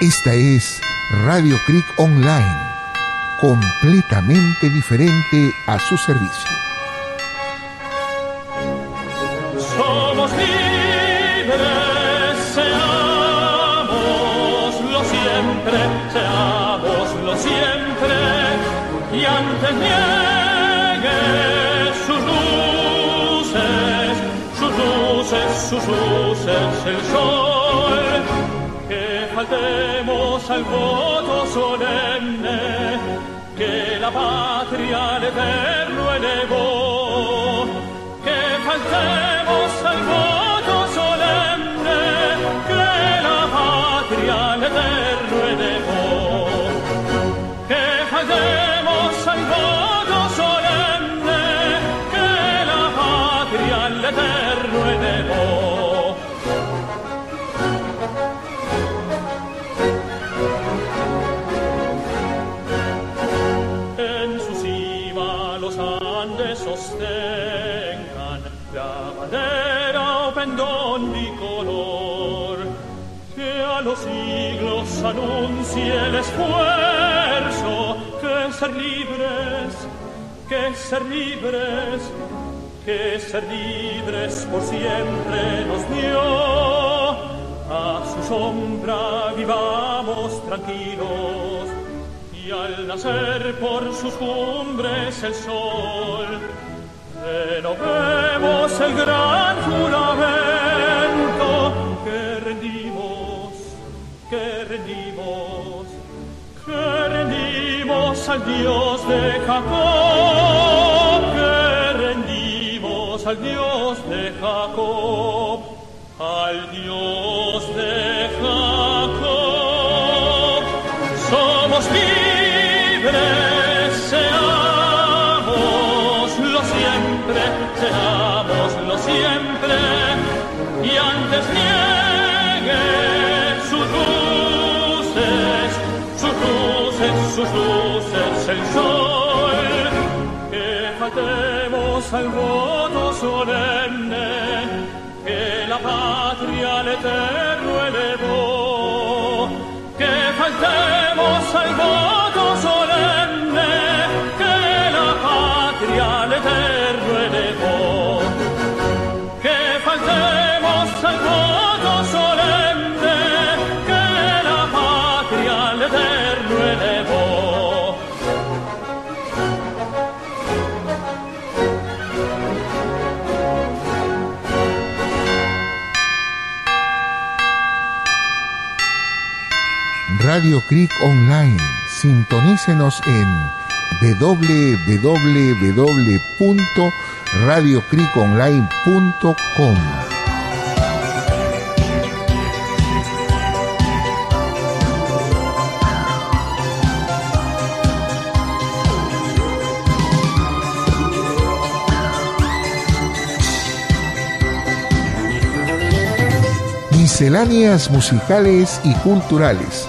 Esta es Radio Creek Online, completamente diferente a su servicio. Somos libres, seámoslo siempre, seámoslo siempre, y antes niegue sus luces, sus luces, sus luces, el sol, faltemos al voto solemne, que la patria al eterno elevó, anuncie el esfuerzo que ser libres, que ser libres, que ser libres por siempre nos dio. A su sombra vivamos tranquilos y al nacer por sus cumbres el sol, renovemos el gran juramento que rendimos, que rendimos al Dios de Jacob, que rendimos al Dios de Jacob, al Dios de Jacob. Somos al voto solemne, que la patria al eterno elevó, que faltemos al voto solemne, que la patria al eterno elevó, que faltemos al voto Radio Creek Online. Sintonícenos en www.radiocreekonline.com. Misceláneas musicales y culturales.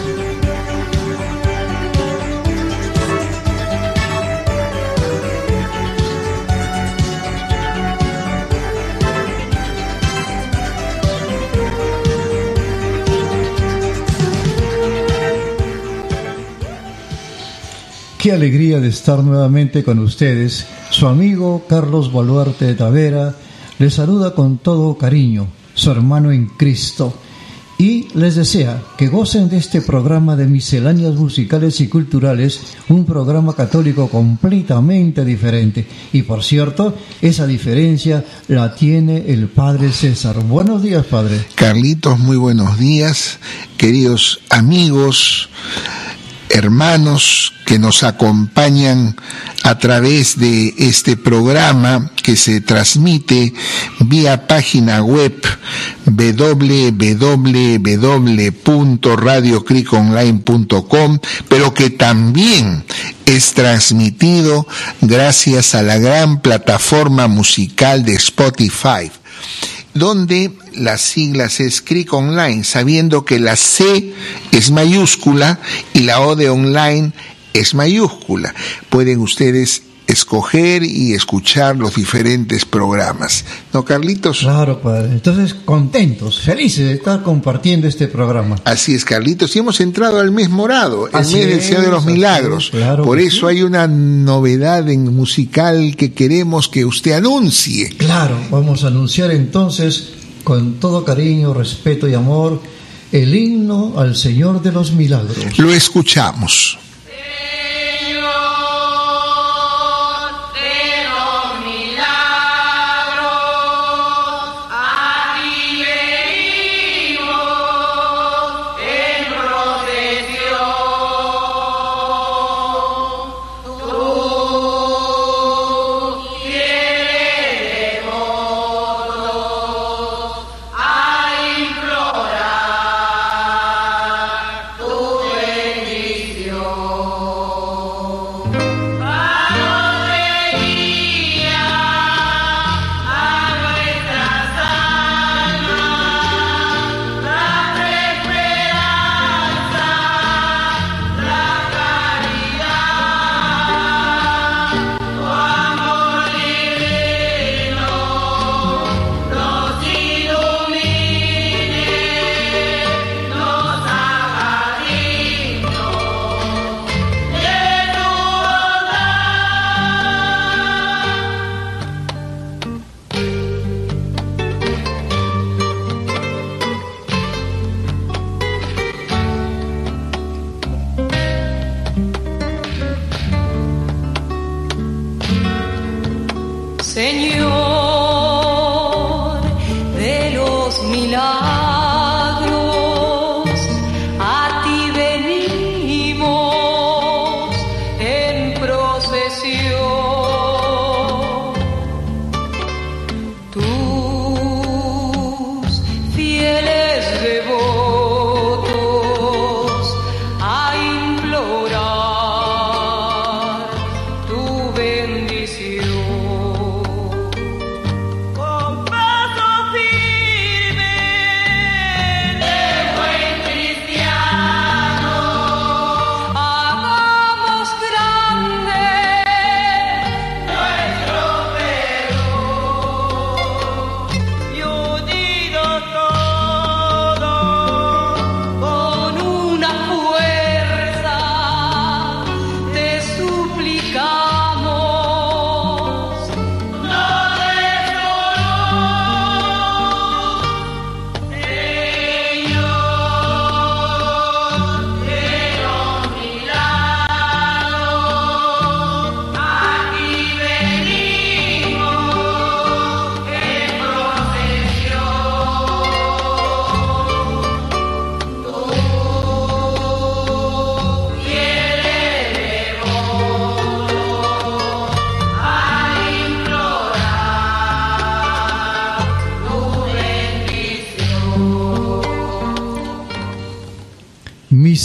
Qué alegría de estar nuevamente con ustedes. Su amigo Carlos Baluarte de Tavera les saluda con todo cariño, su hermano en Cristo, y les desea que gocen de este programa de misceláneas musicales y culturales, un programa católico completamente diferente. Y por cierto, esa diferencia la tiene el Padre César. Buenos días, Padre. Carlitos, muy buenos días, queridos amigos, hermanos que nos acompañan a través de este programa que se transmite vía página web www.radiocriconline.com, pero que también es transmitido gracias a la gran plataforma musical de Spotify, donde las siglas es CRIC Online, sabiendo que la C es mayúscula y la O de online es mayúscula. Pueden ustedes escoger y escuchar los diferentes programas. ¿No, Carlitos? Claro, padre. Entonces, contentos, felices de estar compartiendo este programa. Así es, Carlitos. Y hemos entrado al mes morado, el Así mes del Señor de los Milagros. es, claro Por eso sí. hay una novedad en musical que queremos que usted anuncie. Claro, vamos a anunciar entonces con todo cariño, respeto y amor el himno al Señor de los Milagros. Lo escuchamos. Señor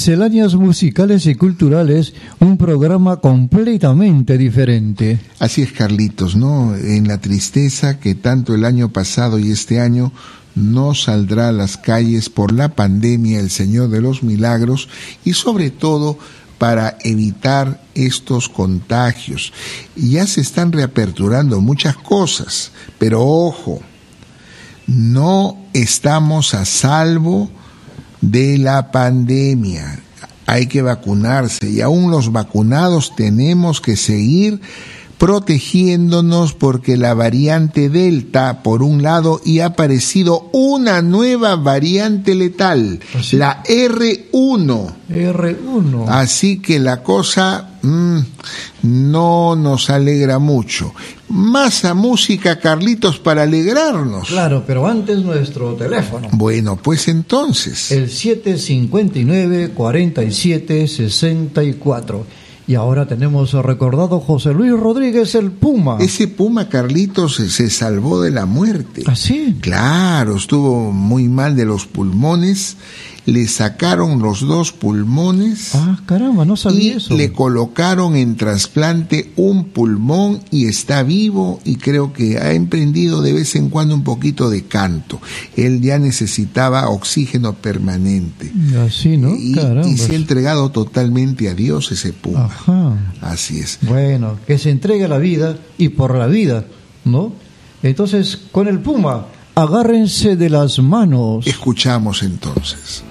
Misceláneas musicales y culturales, un programa completamente diferente. Así es, Carlitos, ¿no? En la tristeza que tanto el año pasado y este año no saldrá a las calles por la pandemia el Señor de los Milagros y sobre todo para evitar estos contagios. Ya se están reaperturando muchas cosas, pero ojo, no estamos a salvo de la pandemia. Hay que vacunarse y aún los vacunados tenemos que seguir protegiéndonos porque la variante Delta, por un lado, y ha aparecido una nueva variante letal, Así. la R1. R1. Así que la cosa mm, no nos alegra mucho. Más a música, Carlitos, para alegrarnos. Claro, pero antes nuestro teléfono. Bueno, pues entonces. El 759-4764. Y ahora tenemos recordado José Luis Rodríguez el Puma. Ese Puma Carlitos se, salvó de la muerte. ¿Así? Claro, estuvo muy mal de los pulmones le sacaron los dos pulmones Ah, caramba, no sabía y eso. le colocaron en trasplante un pulmón y está vivo y creo que ha emprendido de vez en cuando un poquito de canto. Él ya necesitaba oxígeno permanente. Así, ¿no? Y, y se ha entregado totalmente a Dios ese puma. Ajá. Así es. Bueno, que se entregue a la vida y por la vida, ¿no? Entonces, con el puma, agárrense de las manos. Escuchamos entonces.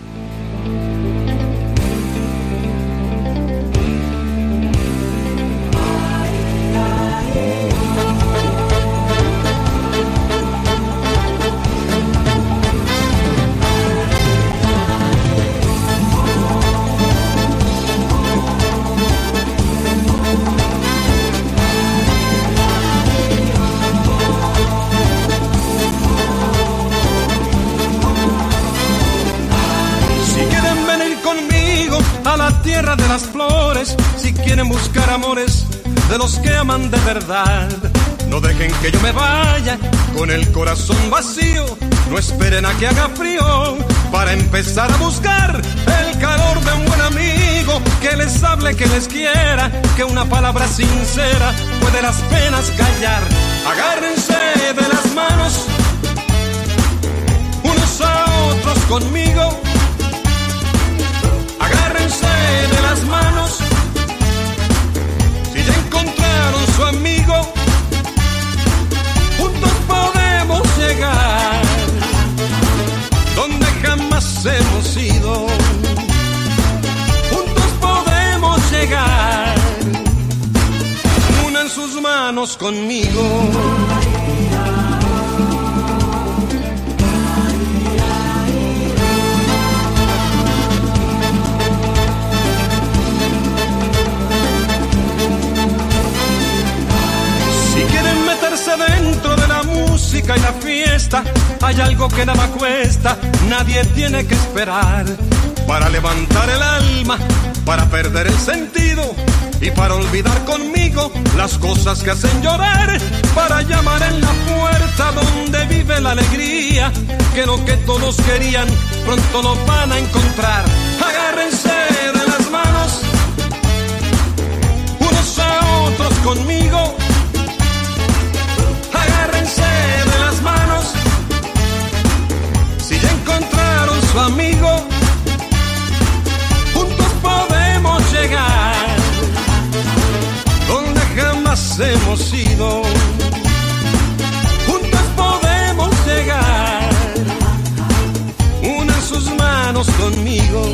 De verdad, no dejen que yo me vaya con el corazón vacío, no esperen a que haga frío para empezar a buscar el calor de un buen amigo que les hable, que les quiera, que una palabra sincera puede las penas callar. Agárrense de las manos unos a otros conmigo. Si quieren meterse dentro de la música y la fiesta, hay algo que nada cuesta, nadie tiene que esperar. Para levantar el alma, para perder el sentido y para olvidar conmigo las cosas que hacen llorar. Para llamar en la puerta donde vive la alegría, que lo que todos querían pronto lo van a encontrar. Agárrense de las manos, unos a otros conmigo agárrense de las manos. Si ya encontraron su amigo, hemos ido. Juntos podemos llegar. Unan sus manos conmigo.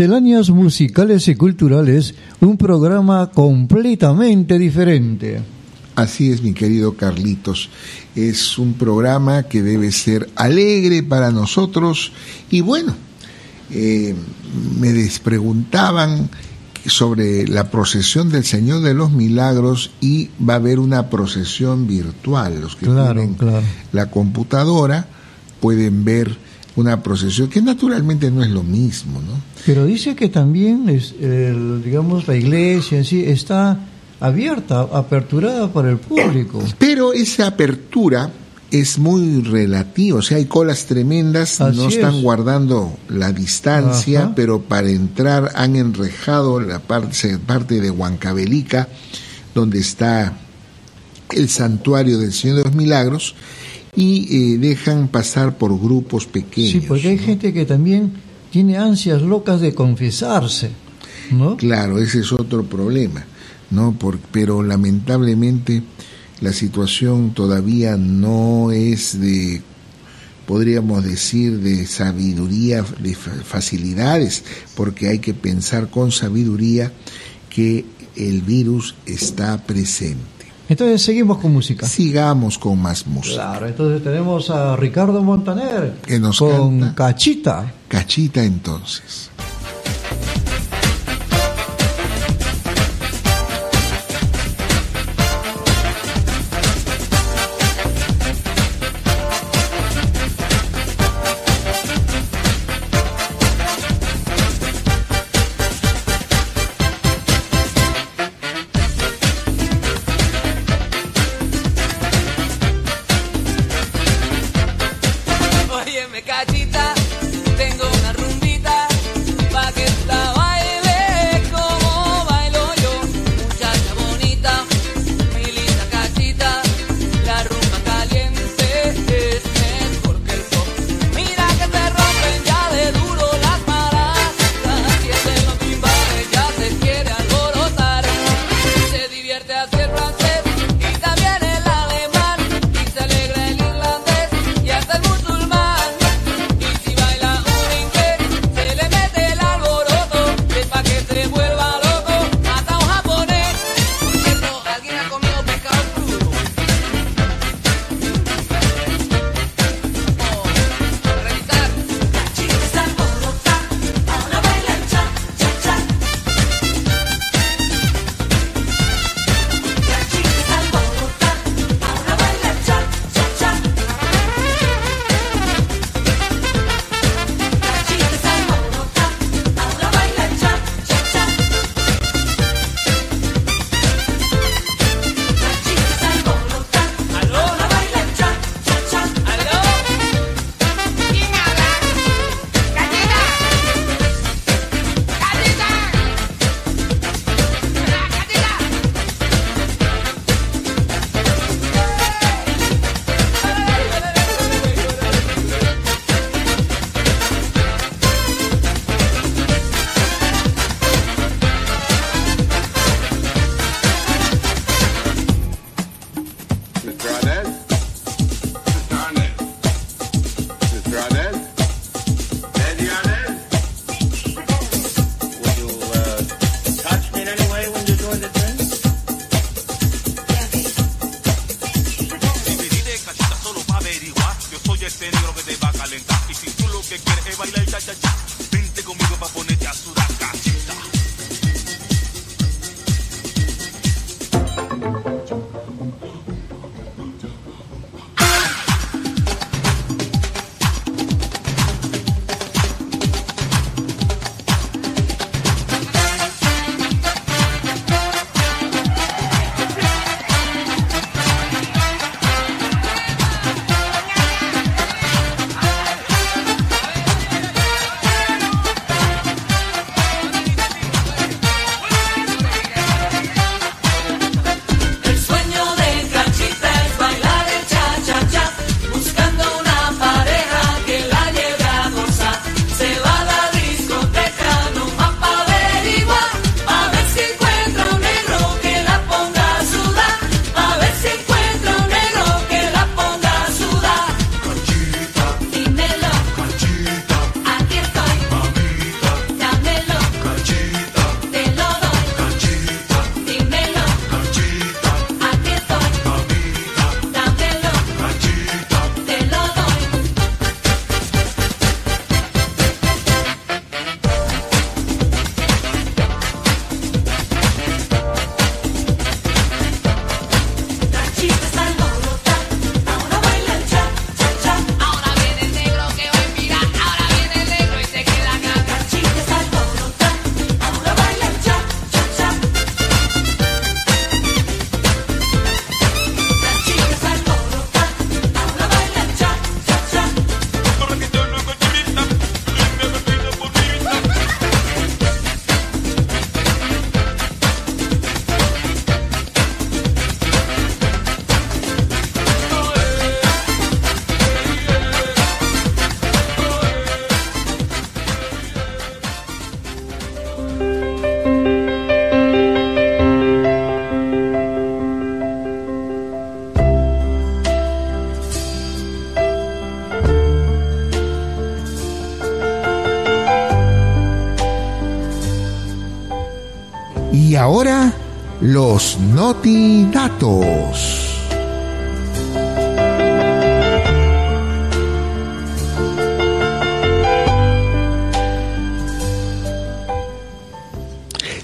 Misceláneas musicales y culturales, un programa completamente diferente. Así es, mi querido Carlitos. Es un programa que debe ser alegre para nosotros. Y bueno, eh, me despreguntaban sobre la procesión del Señor de los Milagros y va a haber una procesión virtual. Los que Claro, tienen claro. la computadora pueden ver una procesión que naturalmente no es lo mismo, ¿no? Pero dice que también, es, el, digamos, la iglesia en sí está abierta, aperturada para el público. Pero esa apertura es muy relativa, o sea, hay colas tremendas, Así no están es. guardando la distancia, Ajá. pero para entrar han enrejado la parte, parte de Huancavelica, donde está el santuario del Señor de los Milagros, y eh, dejan pasar por grupos pequeños. Sí, porque hay ¿no? gente que también tiene ansias locas de confesarse, ¿no? Claro, ese es otro problema, ¿no? Por- pero lamentablemente la situación todavía no es de, podríamos decir, de sabiduría, de fa- facilidades, porque hay que pensar con sabiduría que el virus está presente. Entonces seguimos con música. Sigamos con más música. Claro, entonces tenemos a Ricardo Montaner Que nos con canta. Cachita. Cachita entonces.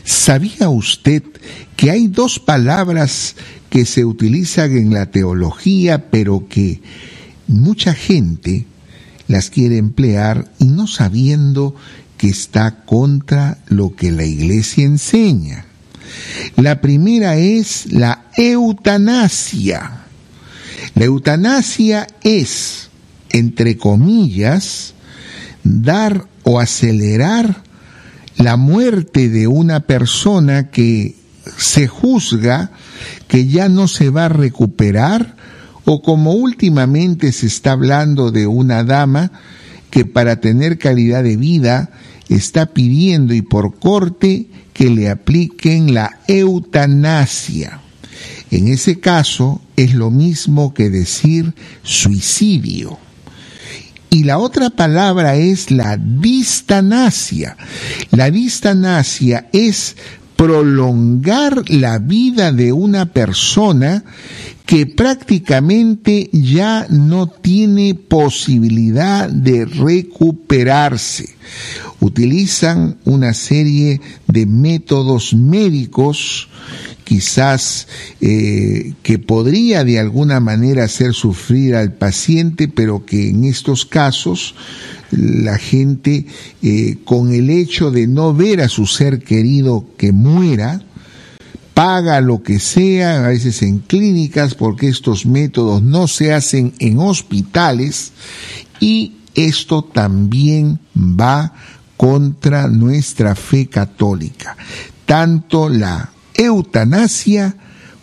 ¿Sabía usted que hay dos palabras que se utilizan en la teología, pero que mucha gente las quiere emplear y no sabiendo que está contra lo que la iglesia enseña? La primera es la eutanasia. La eutanasia es, entre comillas, dar o acelerar la muerte de una persona que se juzga que ya no se va a recuperar o como últimamente se está hablando de una dama que para tener calidad de vida está pidiendo y por corte que le apliquen la eutanasia. En ese caso es lo mismo que decir suicidio. Y la otra palabra es la distanasia. La distanasia es prolongar la vida de una persona que prácticamente ya no tiene posibilidad de recuperarse. Utilizan una serie de métodos médicos quizás eh, que podría de alguna hacer hacer sufrir al paciente, pero que en estos casos la gente eh, con el hecho de no ver a su ser querido que muera, paga lo que sea, a veces en clínicas, porque estos métodos no se hacen en hospitales y esto también va contra nuestra fe católica. Tanto la eutanasia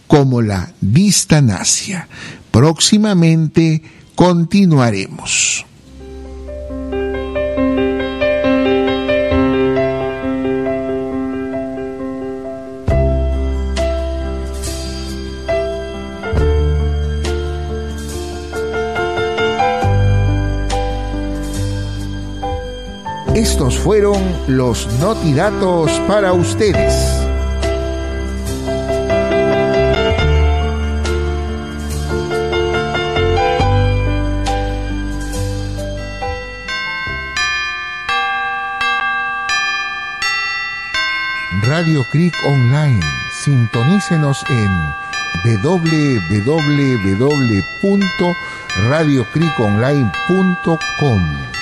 como la distanasia. Próximamente continuaremos. Estos fueron los notidatos para ustedes. Radio Creek Online. Sintonícenos en www.radiocreekonline.com.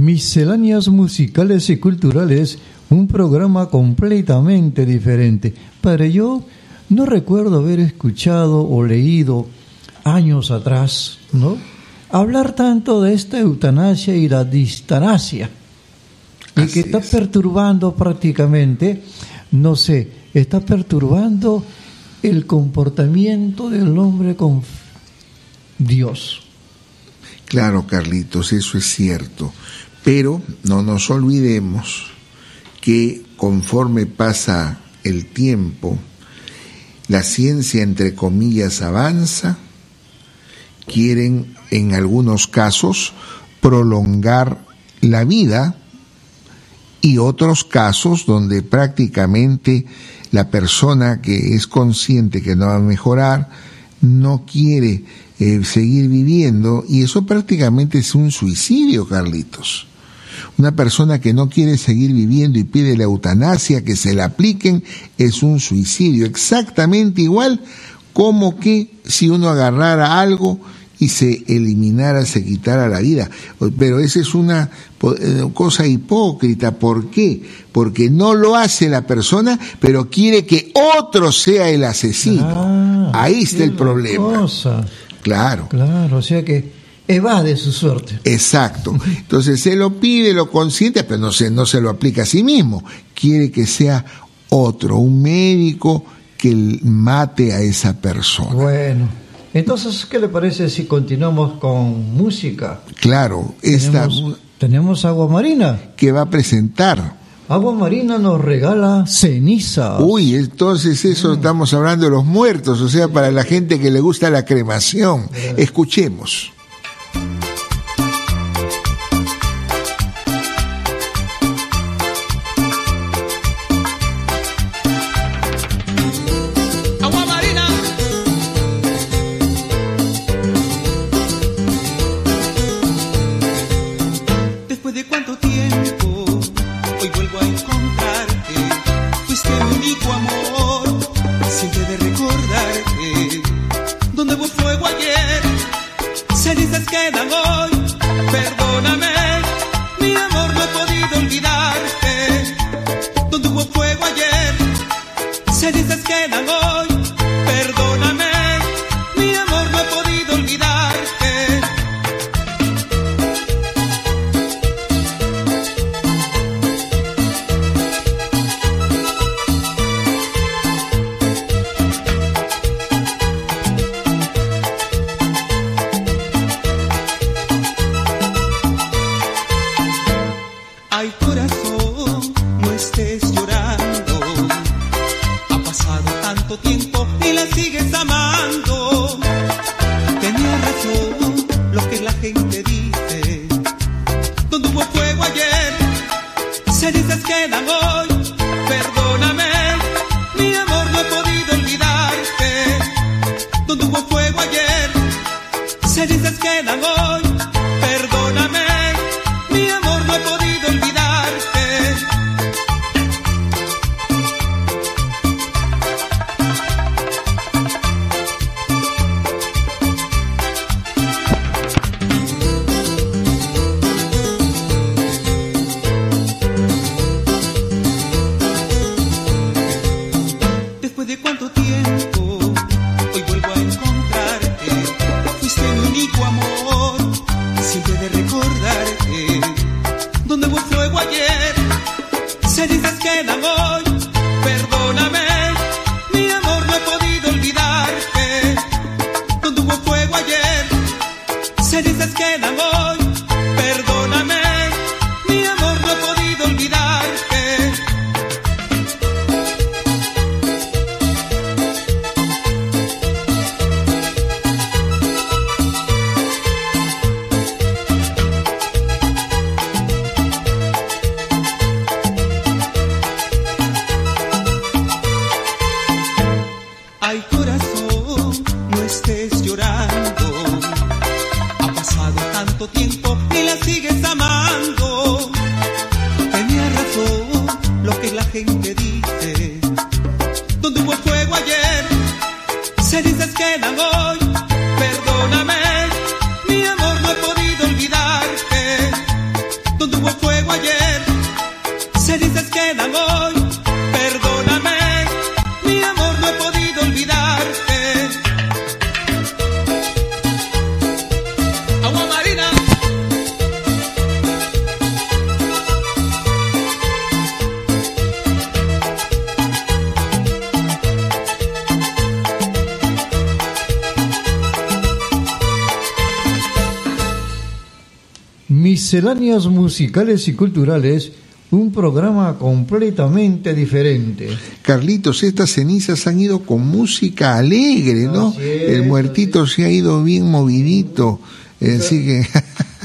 Misceláneas musicales y culturales, un programa completamente diferente. Pero yo no recuerdo haber escuchado o leído años atrás, ¿no? Hablar tanto de esta eutanasia y la distanasia. Y Así que está es. perturbando prácticamente, no sé, está perturbando el comportamiento del hombre con Dios. Claro, Carlitos, eso es cierto. Pero no nos olvidemos que conforme pasa el tiempo, la ciencia, entre comillas, avanza, quieren en algunos casos prolongar la vida y otros casos donde prácticamente la persona que es consciente que no va a mejorar no quiere eh, seguir viviendo y eso prácticamente es un suicidio, Carlitos. Una persona que no quiere seguir viviendo y pide la eutanasia, que se la apliquen, es un suicidio. Exactamente igual como que si uno agarrara algo y se eliminara, se quitara la vida. Pero esa es una eh, cosa hipócrita. ¿Por qué? Porque no lo hace la persona, pero quiere que otro sea el asesino. Ah, Ahí está el problema. cosa. Claro. Claro, o sea que evade su suerte. Exacto. Entonces se lo pide, lo consiente, pero no se, no se lo aplica a sí mismo. Quiere que sea otro, un médico que mate a esa persona. Bueno, entonces, ¿qué le parece si continuamos con música? Claro, esta Tenemos, tenemos agua marina. que va a presentar. Agua marina nos regala ceniza. Uy, entonces eso estamos hablando de los muertos, o sea, para la gente que le gusta la cremación. Escuchemos. Quedan hoy. Perdóname, mi amor, no he podido olvidarte. Donde hubo fuego ayer, cenizas quedan hoy. Misceláneas musicales y culturales, un programa completamente diferente. Carlitos, estas cenizas han ido con música alegre, ¿no? Es, El muertito se ha ido bien movidito. eh, Así que,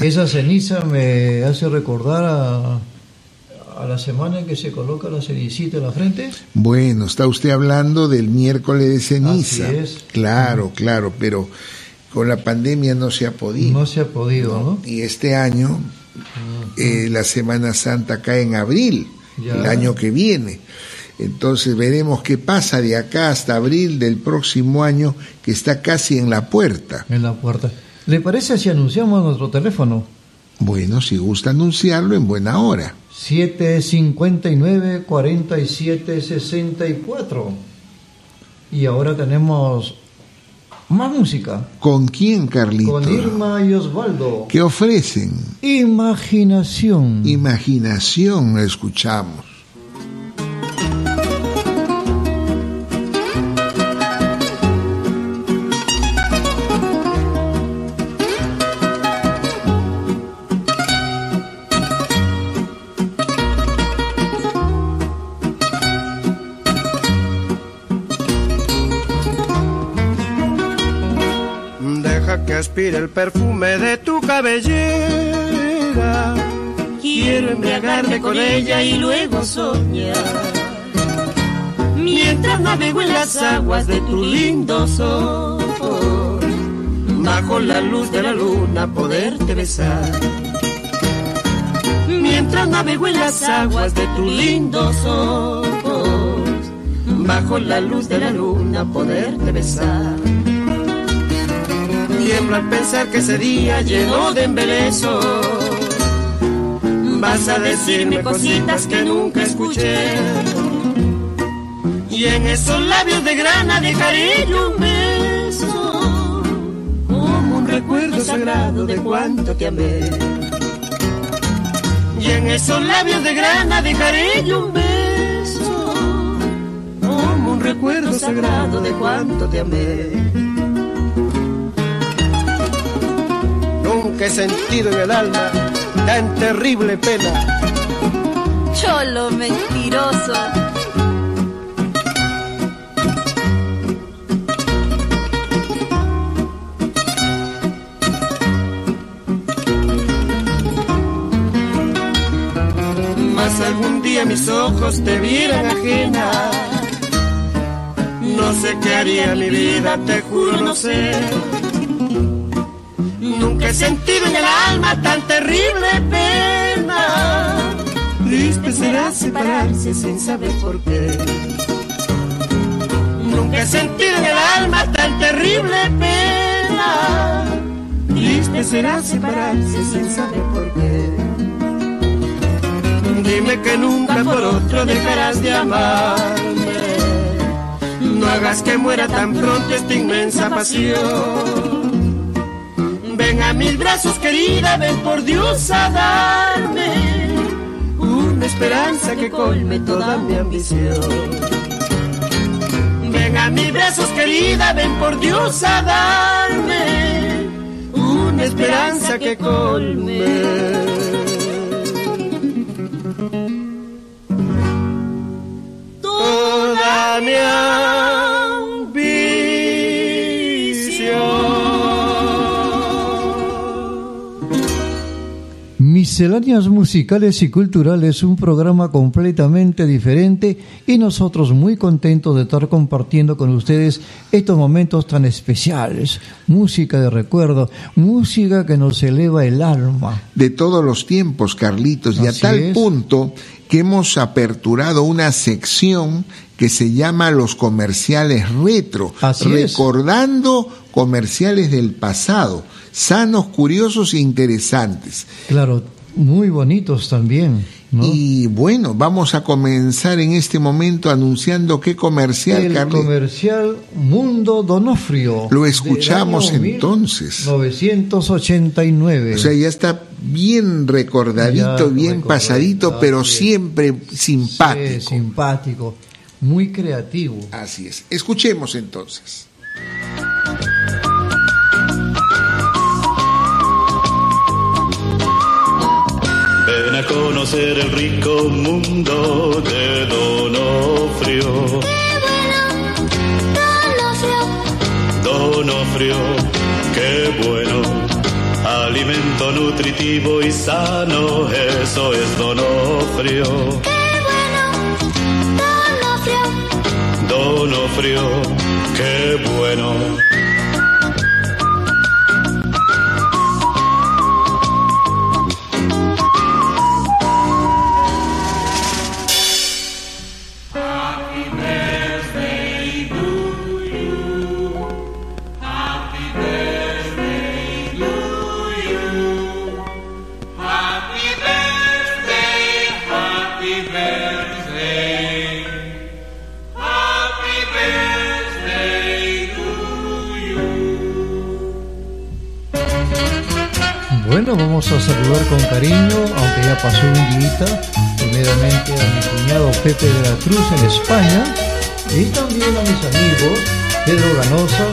Esa ceniza me hace recordar a, a la semana en que se coloca la cenicita en la frente. bueno, está usted hablando del miércoles de ceniza. Así es. Claro, claro, pero con la pandemia no se ha podido. No se ha podido, ¿no? Y este año, eh, la Semana Santa cae en abril, Ya. el año que viene. Entonces veremos qué pasa de acá hasta abril del próximo año, que está casi en la puerta. En la puerta. ¿Le parece si anunciamos nuestro teléfono? Bueno, si gusta anunciarlo en buena hora. 759-4764. Y ahora tenemos más música. ¿Con quién, Carlito? Con Irma y Osvaldo. ¿Qué ofrecen? Imaginación. Imaginación, escuchamos. El perfume de tu cabellera. Quiero embriagarme con ella y luego soñar. Mientras navego en las aguas de tu lindo sol, bajo la luz de la luna poderte besar. mientras navego en las aguas de tus lindos ojos, bajo la luz de la luna poderte besar. Tiemblo al pensar que ese día lleno de embeleso vas a decirme cositas que nunca escuché. Y en esos labios de grana dejaré yo un beso, como un recuerdo sagrado de cuánto te amé. Y en esos labios de grana dejaré yo un beso, como un recuerdo sagrado de cuánto te amé. Nunca he sentido en el alma tan terrible pena. Cholo mentiroso. Mas algún día mis ojos te vieran ajena. No sé qué haría mi vida, te juro, no sé. Nunca he sentido en el alma tan terrible pena. Triste será separarse sin saber por qué. Nunca he sentido en el alma tan terrible pena. Triste será separarse sin saber por qué. Dime que nunca por otro dejarás de amarme. No hagas que muera tan pronto esta inmensa pasión. A mis brazos, querida, ven por Dios a darme una esperanza que colme toda mi ambición. Ven a mis brazos, querida, ven por Dios a darme una esperanza que colme. Misceláneas musicales y culturales, un programa completamente diferente y nosotros muy contentos de estar compartiendo con ustedes estos momentos tan especiales. Música de recuerdo, música que nos eleva el alma. de todos los tiempos, Carlitos, y a tal es. punto que hemos aperturado una sección que se llama los comerciales retro, Así es. recordando comerciales del pasado, sanos, curiosos e interesantes. Claro, muy bonitos también. ¿no? Y bueno, vamos a comenzar en este momento anunciando qué comercial, el comercial Mundo Donofrio. Lo escuchamos entonces. 1989. O sea, ya está bien recordadito, Ya bien recordadito, pasadito, pero siempre simpático. Sí, simpático, muy creativo. Así es. Escuchemos entonces. Conocer el rico mundo de Donofrio. Donofrio, qué bueno. Alimento nutritivo y sano, eso es Donofrio. Donofrio, qué bueno. Bueno, cariño, aunque ya pasó un día, primeramente a mi cuñado Pepe de la Cruz en España y también a mis amigos Pedro Ganosa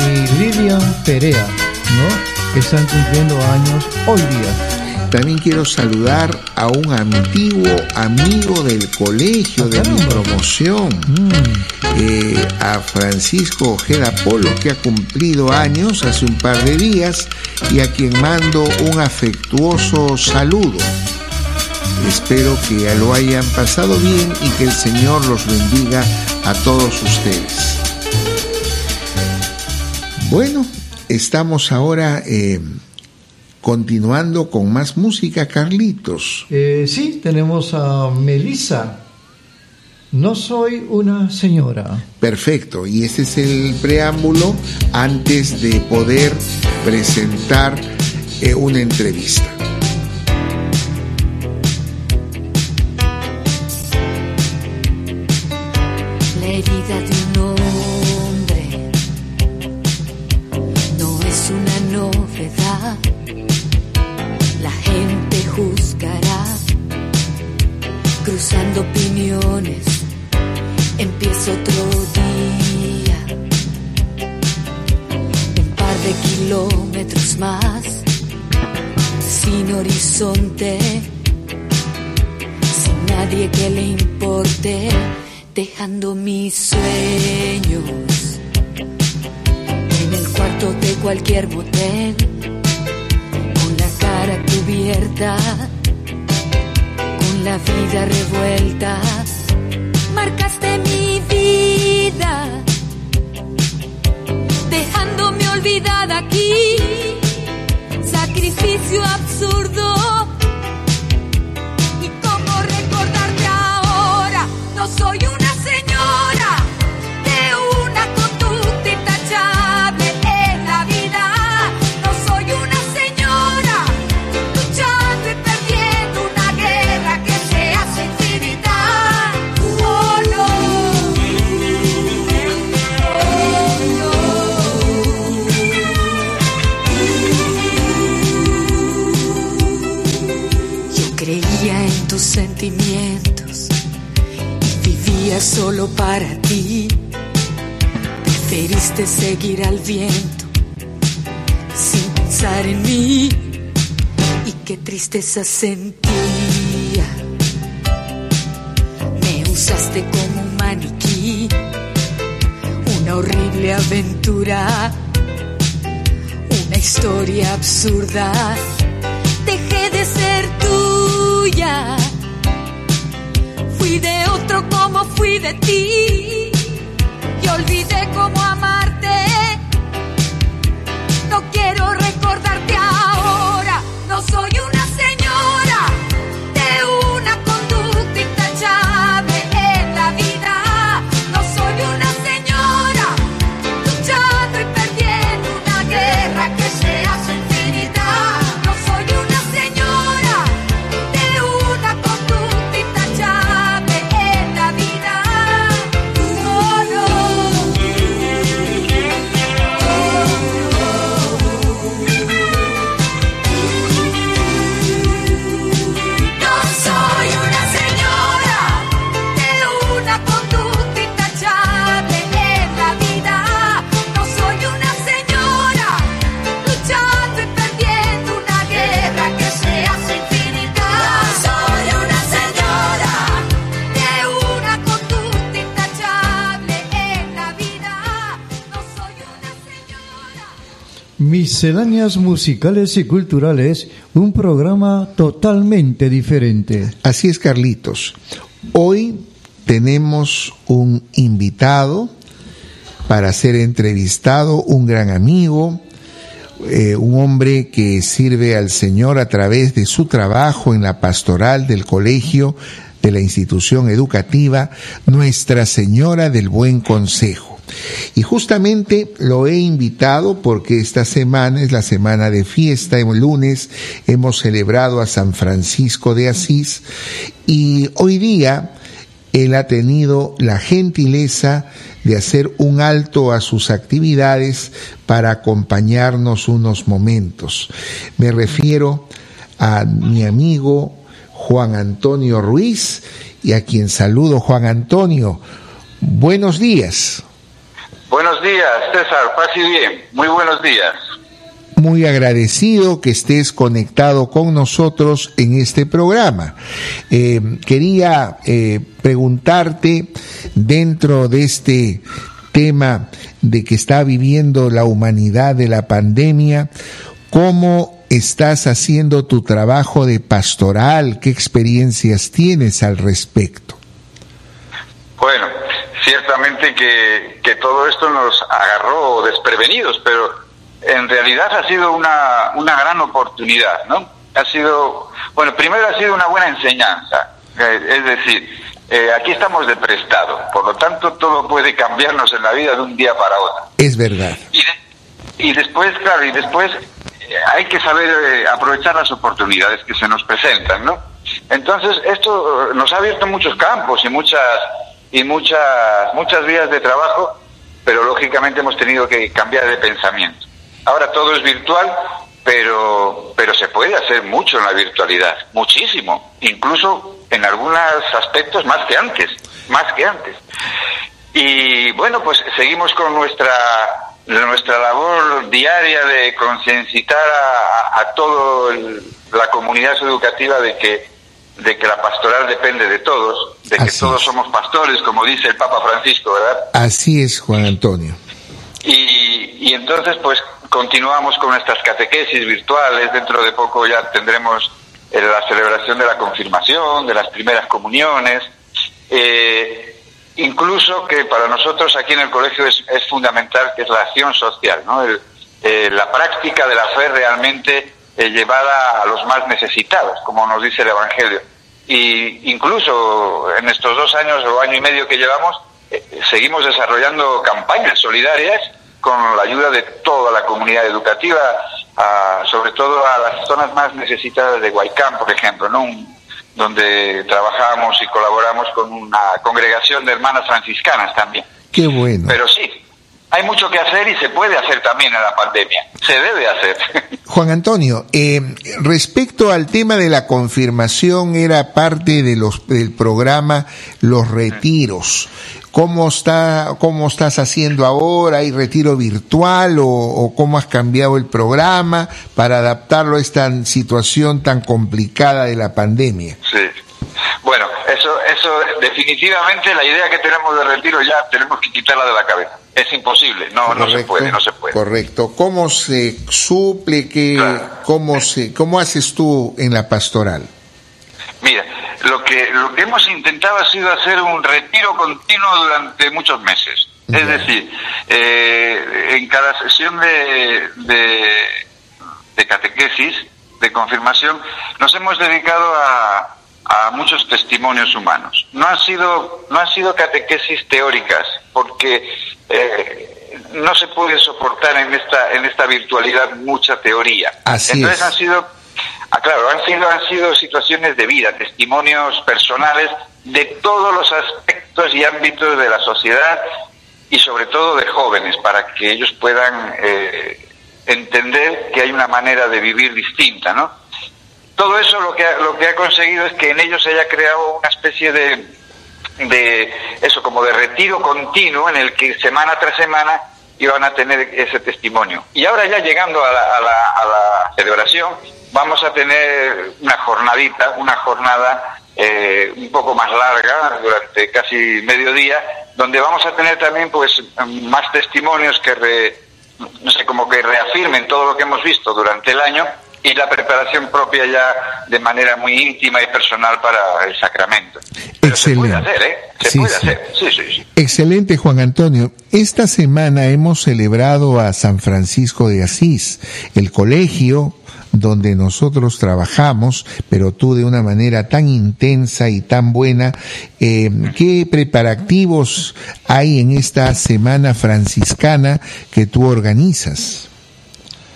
y Lilian Perea, ¿no? Que están cumpliendo años hoy día. También quiero saludar a un antiguo amigo del colegio de mi promoción, eh, a Francisco Ojeda Polo, que ha cumplido años hace un par de días y a quien mando un afectuoso saludo. Espero que lo hayan pasado bien y que el Señor los bendiga a todos ustedes. Bueno, estamos ahora eh, continuando con más música, Carlitos. Eh, sí, tenemos a Melissa. No soy una señora. Perfecto, y ese es el preámbulo antes de poder presentar eh, una entrevista. La herida de un hombre no es una novedad. La gente juzgará, cruzando opiniones. Empieza otro día, un par de kilómetros más, sin horizonte, sin nadie que le importe. Dejando mis sueños. En el cuarto de cualquier motel, con la cara cubierta, con la vida revuelta. Marcaste mi vida, dejándome olvidada aquí. Sacrificio absurdo. ¿Y cómo recordarte ahora? No soy una solo para ti. Preferiste seguir al viento sin pensar en mí. Y qué tristeza sentía. Me usaste como un maniquí, una horrible aventura, una historia absurda. Dejé de ser tuya. Fui de otro como fui de ti. Y olvidé cómo amarte. No quiero recordarte ahora. No soy una Misceláneas musicales y culturales, un programa totalmente diferente. Así es, Carlitos. Hoy tenemos un invitado para ser entrevistado, un gran amigo, eh, un hombre que sirve al Señor a través de su trabajo en la pastoral del colegio, de la institución educativa, Nuestra Señora del Buen Consejo. Y justamente lo he invitado porque esta semana es la semana de fiesta, el lunes hemos celebrado a San Francisco de Asís y hoy día él ha tenido la gentileza de hacer un alto a sus actividades para acompañarnos unos momentos. Me refiero a mi amigo Juan Antonio Ruiz y a quien saludo Juan Antonio. Buenos días. Buenos días, César, paz y bien. Muy buenos días. Muy agradecido que estés conectado con nosotros en este programa. Eh, quería eh, preguntarte dentro de este tema de que está viviendo la humanidad de la pandemia, ¿cómo estás haciendo tu trabajo de pastoral? ¿Qué experiencias tienes al respecto? Bueno, ciertamente que, que todo esto nos agarró desprevenidos, pero en realidad ha sido una, una gran oportunidad, ¿no? Ha sido, bueno, primero ha sido una buena enseñanza, eh, es decir, eh, aquí estamos de prestado, por lo tanto todo puede cambiarnos en la vida de un día para otro. Es verdad. Y después, claro, y después eh, hay que saber eh, aprovechar las oportunidades que se nos presentan, ¿no? Entonces, esto nos ha abierto muchos campos y muchas y muchas muchas vías de trabajo, pero lógicamente hemos tenido que cambiar de pensamiento. Ahora todo es virtual, pero pero se puede hacer mucho en la virtualidad, muchísimo, incluso en algunos aspectos más que antes, más que antes. Y bueno, pues seguimos con nuestra nuestra labor diaria de concienciar a, a toda la comunidad educativa de que de que la pastoral depende de todos, de que todos es. somos pastores, como dice el Papa Francisco, ¿verdad? Así es, Juan Antonio. Y, y entonces, pues continuamos con nuestras catequesis virtuales. Dentro de poco ya tendremos eh, la celebración de la confirmación, de las primeras comuniones. Eh, incluso que para nosotros aquí en el colegio es, es fundamental, que es la acción social, ¿no? El- eh, la práctica de la fe realmente eh, llevada a los más necesitados, como nos dice el Evangelio. Y incluso en estos dos años o año y medio que llevamos, eh, seguimos desarrollando campañas solidarias con la ayuda de toda la comunidad educativa, a- sobre todo a las zonas más necesitadas de Huaycán, por ejemplo, ¿no? Un- donde trabajamos y colaboramos con una congregación de hermanas franciscanas también. Qué bueno. Pero sí, hay mucho que hacer y se puede hacer también en la pandemia. Se debe hacer. Juan Antonio, eh, respecto al tema de la confirmación, era parte de los, del programa Los Retiros. ¿Cómo, está, ¿Cómo estás haciendo ahora? ¿Hay retiro virtual o, o cómo has cambiado el programa para adaptarlo a esta situación tan complicada de la pandemia? Sí. Bueno, eso, eso definitivamente la idea que tenemos de retiro ya tenemos que quitarla de la cabeza. Es imposible, no, no se puede, no se puede. Correcto. ¿Cómo se suple que, cómo se, cómo haces tú en la pastoral? Mira, lo que, lo que hemos intentado ha sido hacer un retiro continuo durante muchos meses. Es decir, eh, en cada sesión de, de, de catequesis, de confirmación, nos hemos dedicado a, a muchos testimonios humanos. No han sido, no han sido catequesis teóricas, porque eh, no se puede soportar en esta, en esta virtualidad mucha teoría. Así Entonces es. han sido Ah, claro, han sido, han sido situaciones de vida, testimonios personales de todos los aspectos y ámbitos de la sociedad y sobre todo de jóvenes, para que ellos puedan eh, entender que hay una manera de vivir distinta, ¿no? Todo eso lo que ha, lo que ha conseguido es que en ellos se haya creado una especie de, de eso, como de retiro continuo en el que semana tras semana iban a tener ese testimonio. Y ahora ya llegando a la, a la, a la celebración, vamos a tener una jornadita, una jornada eh, un poco más larga, durante casi mediodía, donde vamos a tener también pues más testimonios que re- no sé, como que reafirmen todo lo que hemos visto durante el año y la preparación propia ya de manera muy íntima y personal para el sacramento. Pero se puede Excelente. hacer, ¿eh? Se Sí, puede sí. hacer. Sí, sí, sí. Excelente, Juan Antonio. Esta semana hemos celebrado a San Francisco de Asís, el colegio donde nosotros trabajamos, pero tú de una manera tan intensa y tan buena. Eh, ¿Qué preparativos hay en esta semana franciscana que tú organizas?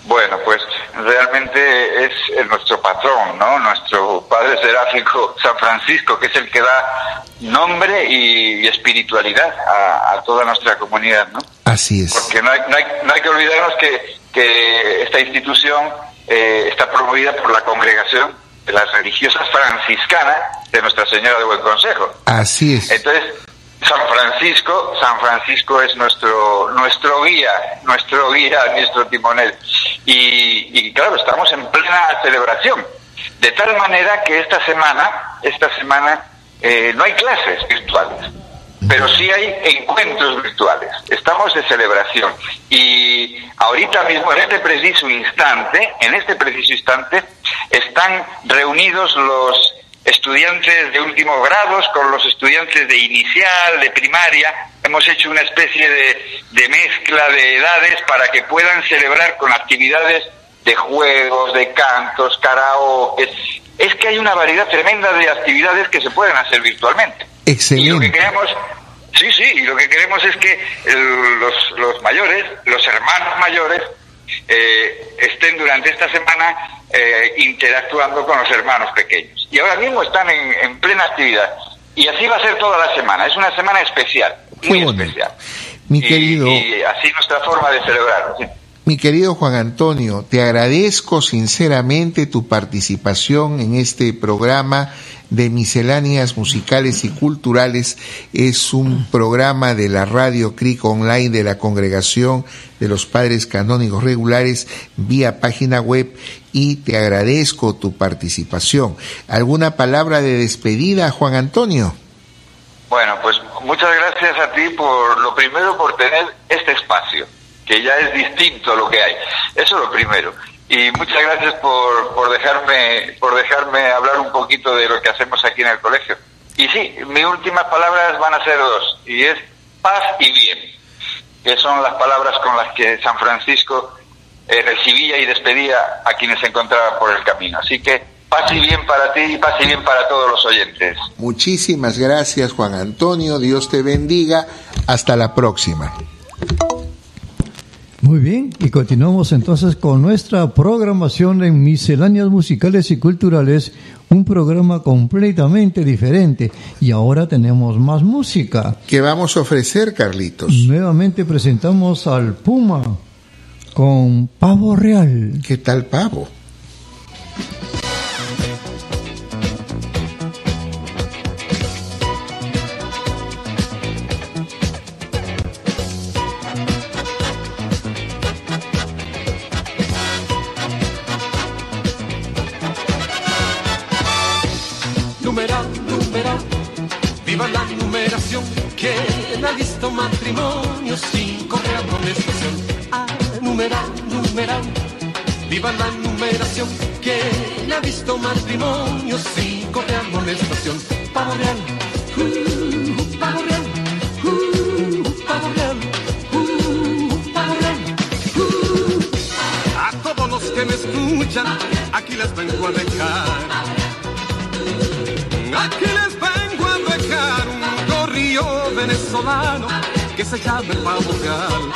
Bueno, pues realmente es nuestro patrón, ¿no? Nuestro padre seráfico San Francisco, que es el que da nombre y, y espiritualidad a, a toda nuestra comunidad, ¿no? Así es. Porque no hay, no hay, no hay que olvidarnos que, que esta institución eh, está promovida por la congregación de las religiosas franciscanas de Nuestra Señora de Buen Consejo. Así es. Entonces, San Francisco, San Francisco es nuestro nuestro guía, nuestro guía, nuestro timonel. Y, y claro, estamos en plena celebración. De tal manera que esta semana, esta semana eh, no hay clases virtuales, pero sí hay encuentros virtuales. Estamos de celebración. Y ahorita mismo, en este preciso instante, en este preciso instante, están reunidos los estudiantes de últimos grados con los estudiantes de inicial, de primaria. Hemos hecho una especie de, de mezcla de edades para que puedan celebrar con actividades de juegos, de cantos, karaoke. Es que hay una variedad tremenda de actividades que se pueden hacer virtualmente. Y lo que Excelente. queremos, sí, sí, y lo que queremos es que el- los, los mayores, los hermanos mayores, eh, estén durante esta semana eh, interactuando con los hermanos pequeños. Y ahora mismo están en, en plena actividad. Y así va a ser toda la semana. Es una semana especial, muy especial. Mi Y- querido, Y, así nuestra forma de celebrarlo. sí. mi querido Juan Antonio, te agradezco sinceramente tu participación en este programa de misceláneas musicales y culturales. Es un programa de la radio CRIC Online de la Congregación de los Padres Canónigos Regulares vía página web y te agradezco tu participación. ¿Alguna palabra de despedida, Juan Antonio? Bueno, pues muchas gracias a ti por lo primero por tener este espacio, que ya es distinto a lo que hay. Eso es lo primero. Y muchas gracias por, por dejarme por dejarme hablar un poquito de lo que hacemos aquí en el colegio. Y sí, mis últimas palabras van a ser dos, y es paz y bien, que son las palabras con las que San Francisco eh, recibía y despedía a quienes se encontraban por el camino. Así que paz y bien para ti y paz y bien para todos los oyentes. Muchísimas gracias, Juan Antonio. Dios te bendiga. Hasta la próxima. Muy bien, y continuamos entonces con nuestra programación en misceláneas musicales y culturales, un programa completamente diferente. Y ahora tenemos más música. ¿Qué vamos a ofrecer, Carlitos? Nuevamente presentamos al Puma con Pavo Real. ¿Qué tal Pavo? La numeración. ¿Quién ha visto matrimonio sin correr amonestación? Ah, numeral, numeral, viva la numeración. ¿Quién ha visto matrimonio sin correr amonestación? Pavo real, uh, pavo real, uh, pavo real, uh, pavo real, uh. A todos los que me escuchan, aquí les vengo a dejar. Aquí a venezolano que se llama el pavo real.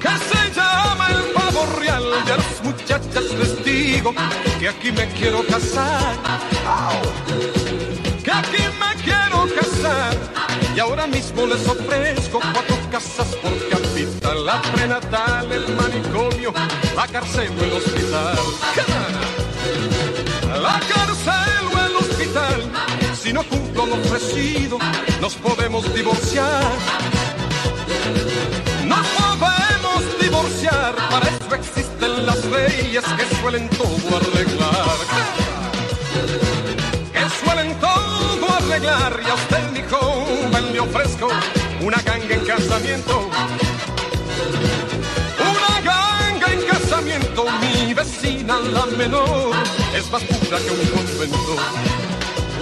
Que se llama el pavo real. Y a las muchachas les digo que aquí me quiero casar. Que aquí me quiero casar. Y ahora mismo les ofrezco cuatro casas por capital. La prenatal, el manicomio, la cárcel o el hospital. Si no cumplo lo ofrecido, nos podemos divorciar. Nos podemos divorciar. Para eso existen las leyes que suelen todo arreglar. Que suelen todo arreglar. Y a usted, mi joven, le ofrezco una ganga en casamiento. Una ganga en casamiento, mi vecina la menor es más pura que un convento.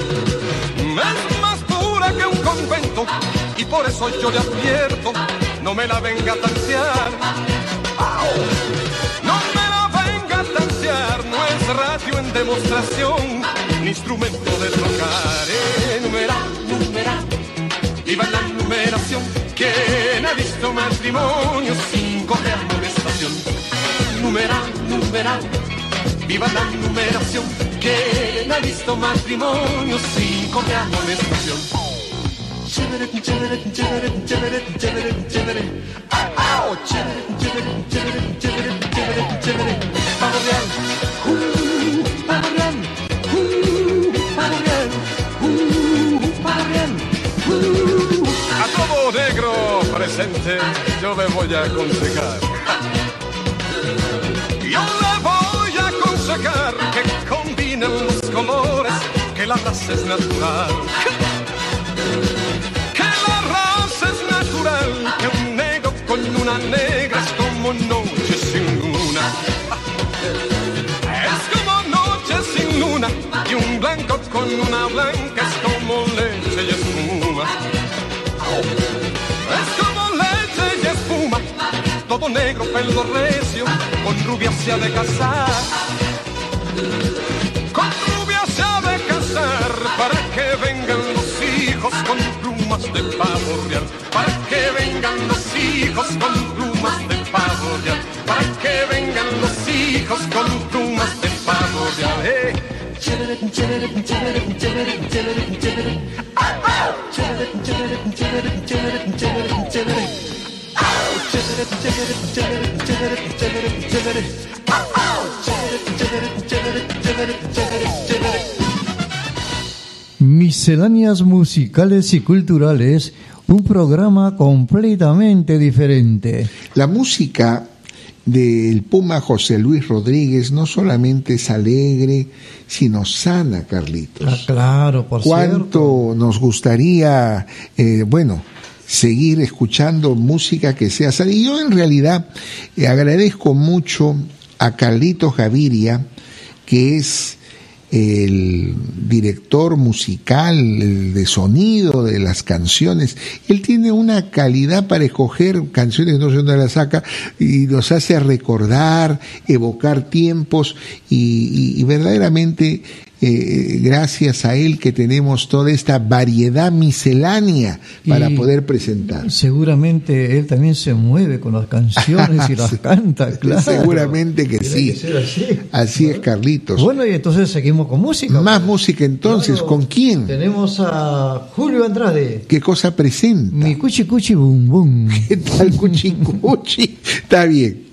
Es más pura que un convento y por eso yo le advierto, no me la venga a tantear. No me la venga a tantear, no es radio en demostración, ni instrumento de tocar. Enumerar, numerar, viva la numeración. ¿Quién ha visto matrimonio sin correr amonestación? Numeral, numeral, viva la numeración. ¿Quién ha visto matrimonio sin correr amonestación? Chévere, chévere, chévere, chévere, chévere, chévere. Ah, oh, chévere, chévere, chévere, chévere, chévere, chévere. Pavo real, uh, pavo real, uh, pavo real, uh, pavo real, uh. A todo negro presente, yo me voy a aconsejar. Yo le voy a aconsejar que combinen los colores, que la raza es natural. Que la raza es natural, que un negro con una negra es como noche sin luna. Es como noche sin luna y un una blanca es como leche y espuma. Es como leche y espuma, todo negro, pelo recio, con rubia se ha de casar. Para que vengan los hijos con plumas de pavo real. Para que vengan los hijos con plumas de pavo real. Para que vengan los hijos con plumas de pavo real. ¡Eh! Misceláneas musicales y culturales, un programa completamente diferente. La música del Puma José Luis Rodríguez no solamente es alegre, sino sana, Carlitos. Ah, claro, por ¿Cuánto nos gustaría, eh, bueno, seguir escuchando música que sea sana? Y yo en realidad eh, agradezco mucho a Carlitos Gaviria, que es el director musical, el de sonido de las canciones. Él tiene una calidad para escoger canciones, no sé dónde las saca, y nos hace recordar, evocar tiempos, y, y- y verdaderamente eh, gracias a él que tenemos toda esta variedad miscelánea para Y- poder presentar. Seguramente él también se mueve con las canciones y las canta, claro. Seguramente que sí. que así. Es, Carlitos. Bueno, y entonces seguimos con música. Más música entonces, Claro. ¿con quién? Tenemos a Julio Andrade. ¿Qué cosa presenta? Mi cuchi cuchi bum bum. ¿Qué tal cuchi cuchi? Está bien.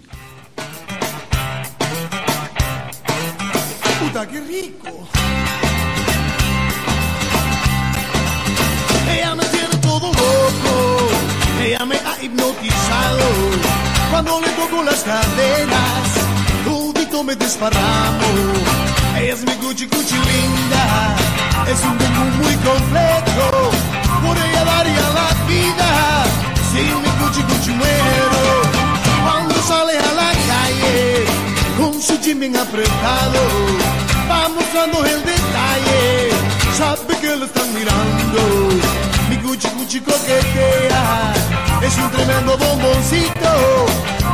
Hipnotizado. Cuando le toco las cadenas, todito me desparramo. Ella es mi cuchi cuchi linda. Es un mundo muy completo. Por ella daría la vida. Sin mi cuchi cuchi muero. Cuando sale a la calle con su jean apretado, va mostrando el detalle, sabe que lo están mirando. Mi cuchi cuchi coquetea, es un tremendo bomboncito,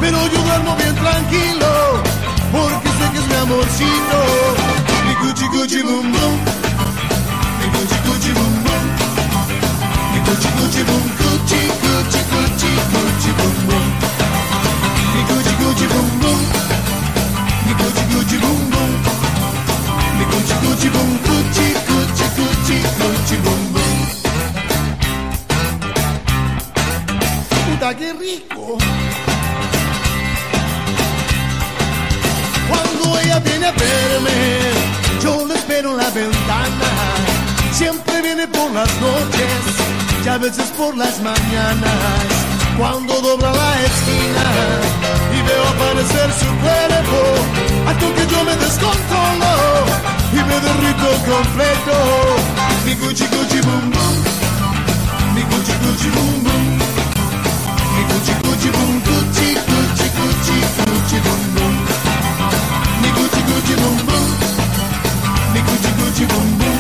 pero yo duermo bien tranquilo, porque sé que es mi amorcito. Mi cuchi cuchi bum bum, mi cuchi cuchi bum bum, mi cuchi cuchi bum cuchi cuchi cuchi cuchi bum bum. Mi cuchi cuchi bum bum. Mi cuchi cuchi bum bum. Mi cuchi cuchi bum cuchi cuchi cuchi cuchi bum bum. Cuando ella viene a verme, yo la espero en la ventana. Siempre viene por las noches y a veces por las mañanas. Cuando dobla la esquina y veo aparecer su cuerpo, acto que yo me descontrolo y me derrito completo. Mi cuchi cuchi bum bum, mi cuchi cuchi bum bum, mi cuchi cuchi bum cuchi cuchi cuchi cuchi bum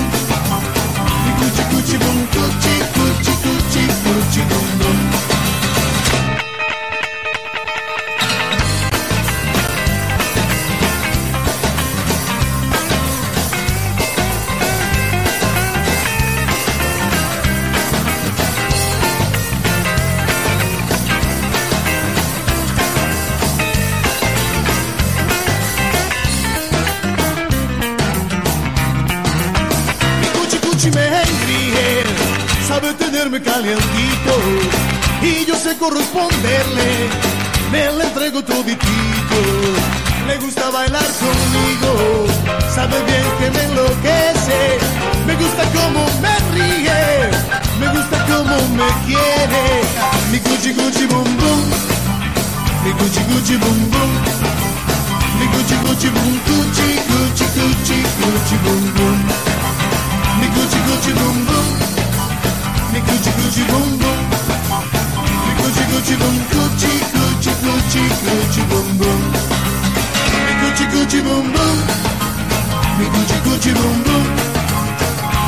y yo sé corresponderle, me la entrego toditito. Le gusta bailar conmigo, sabe bien que me enloquece, me gusta como me ríe, me gusta como me quiere. Mi cuchi cuchi bum bum, mi cuchi cuchi bum bum, mi cuchi cuchi bum cuchi cuchi cuchi cuchi bum. Mi cuchi cuchi bum bum, mi cuchi cuchi bum bum, mi cuchi cuchi bum cuchi cuchi cuchi cuchi bum bum. Mi cuchi cuchi bum bum, mi cuchi cuchi bum bum,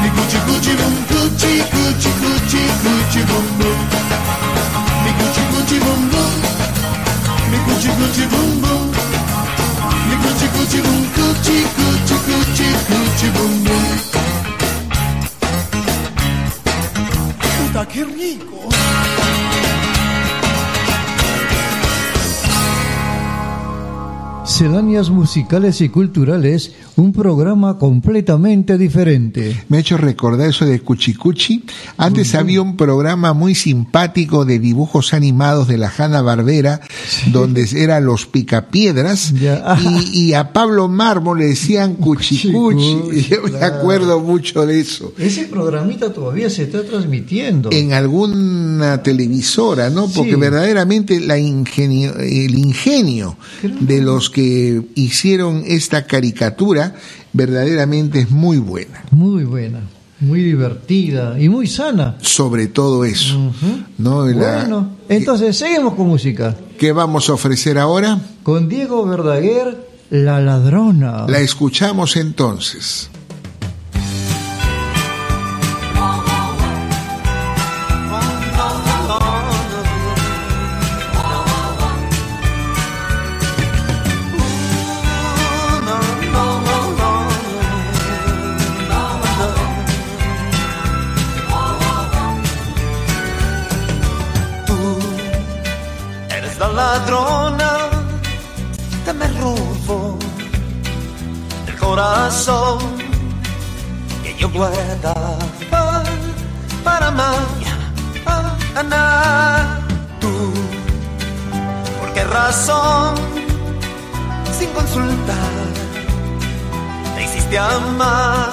Mi cuchi cuchi bum, cuchi cuchi cuchi cuchi bum bum. Mi cuchi cuchi bum bum. Mi cuchi cuchi bum bum. Mi cuchi cuchi bum, cuchi cuchi cuchi cuchi bum bum. Qué rico. Celáneas musicales y culturales, un programa completamente diferente. Me ha hecho recordar eso de Cuchicuchi. Antes había un programa muy simpático de dibujos animados de la Hanna Barbera, donde eran los picapiedras, y, y a Pablo Marmo le decían Cuchicuchi. Yo me acuerdo mucho de eso. Ese programita todavía se está transmitiendo. En alguna televisora, ¿no? Porque Sí. verdaderamente la ingenio, el ingenio de los que hicieron esta caricatura verdaderamente es muy buena. Muy buena, muy divertida y muy sana. Sobre todo eso. ¿no? La- Bueno, entonces seguimos con música. ¿Qué vamos a ofrecer ahora? Con Diego Verdaguer, La Ladrona. La escuchamos entonces. Que yo guardaba para mañana. Tú, ¿por qué razón? Sin consultar, te hiciste amar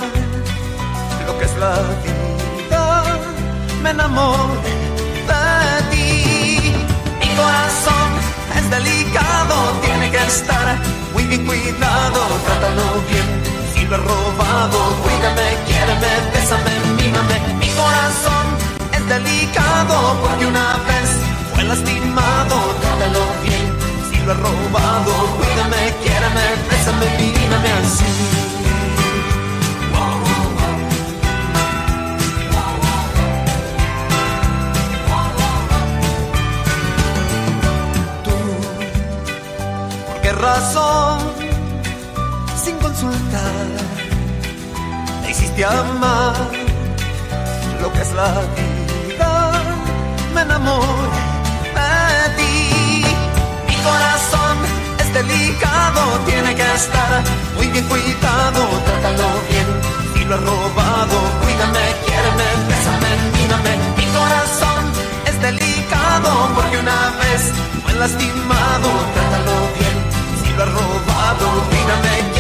lo que es la vida. Me enamoré de ti. Mi corazón es delicado, tiene que estar muy bien cuidado. Trátalo bien, si lo he robado, cuídame, quiéreme, bésame, mímame. Mi corazón es delicado, porque una vez fue lastimado. Trátalo bien, si lo he robado, cuídame, quiéreme, bésame, mímame así. ¿Por qué razón? Sin consultar, te hiciste amar lo que es la vida. Me enamoré de ti. Mi corazón es delicado, tiene que estar muy bien cuidado. Trátalo bien, si lo he robado, cuídame, quiéreme, bésame, mírame. Mi corazón es delicado, porque una vez fue lastimado. Trátalo bien, si lo he robado, cuídame,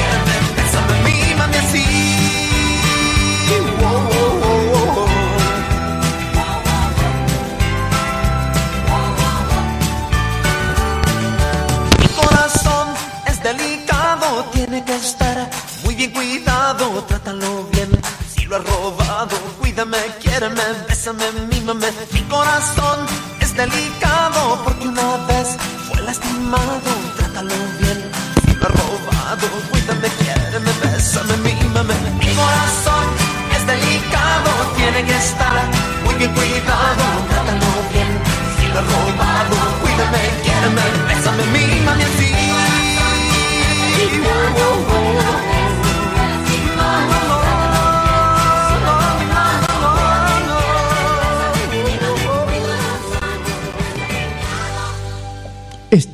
cuidado. Trátalo bien, si lo he robado, cuídame, quiéreme, bésame,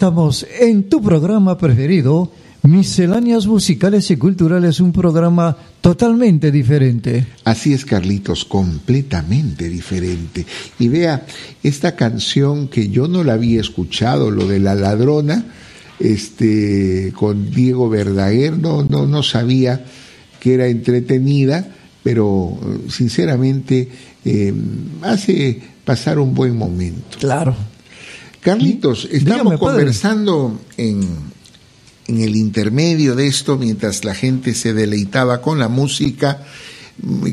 Estamos en tu programa preferido, Misceláneas Musicales y Culturales, un programa totalmente diferente. Así es, Carlitos, completamente diferente. Y vea, esta canción que yo no la había escuchado, lo de la ladrona, este, con Diego Verdaguer, no, no, no sabía que era entretenida, pero sinceramente eh, hace pasar un buen momento. Claro. Carlitos, estamos Dígame, conversando en, en el intermedio de esto, mientras la gente se deleitaba con la música.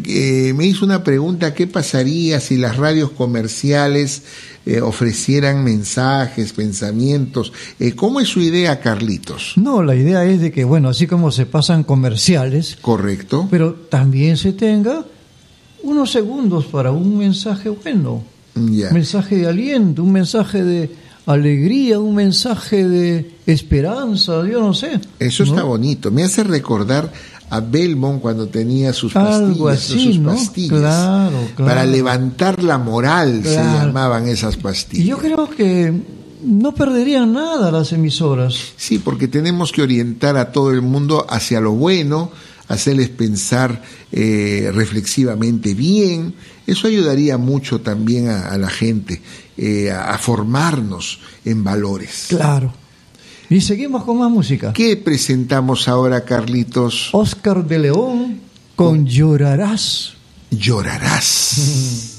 eh, me hizo una pregunta, ¿qué pasaría si las radios comerciales eh, ofrecieran mensajes, pensamientos? Eh, ¿Cómo es su idea, Carlitos? No, la idea es de que, bueno, así como se pasan comerciales, Correcto. pero también se tenga unos segundos para un mensaje bueno, Ya. mensaje de aliento, un mensaje de alegría, un mensaje de esperanza, yo no sé. Eso ¿no? está bonito. Me hace recordar a Belmont cuando tenía sus Algo pastillas, así, sus ¿no? pastillas. Claro, claro. Para levantar la moral se llamaban esas Y pastillas. yo creo que no perderían nada las emisoras. Sí, porque tenemos que orientar a todo el mundo hacia lo bueno, hacerles pensar eh, reflexivamente bien. Eso ayudaría mucho también a, a la gente eh, a, a formarnos en valores. Claro. Y seguimos con más música. ¿Qué presentamos ahora, Carlitos? Oscar de León con Llorarás. Llorarás.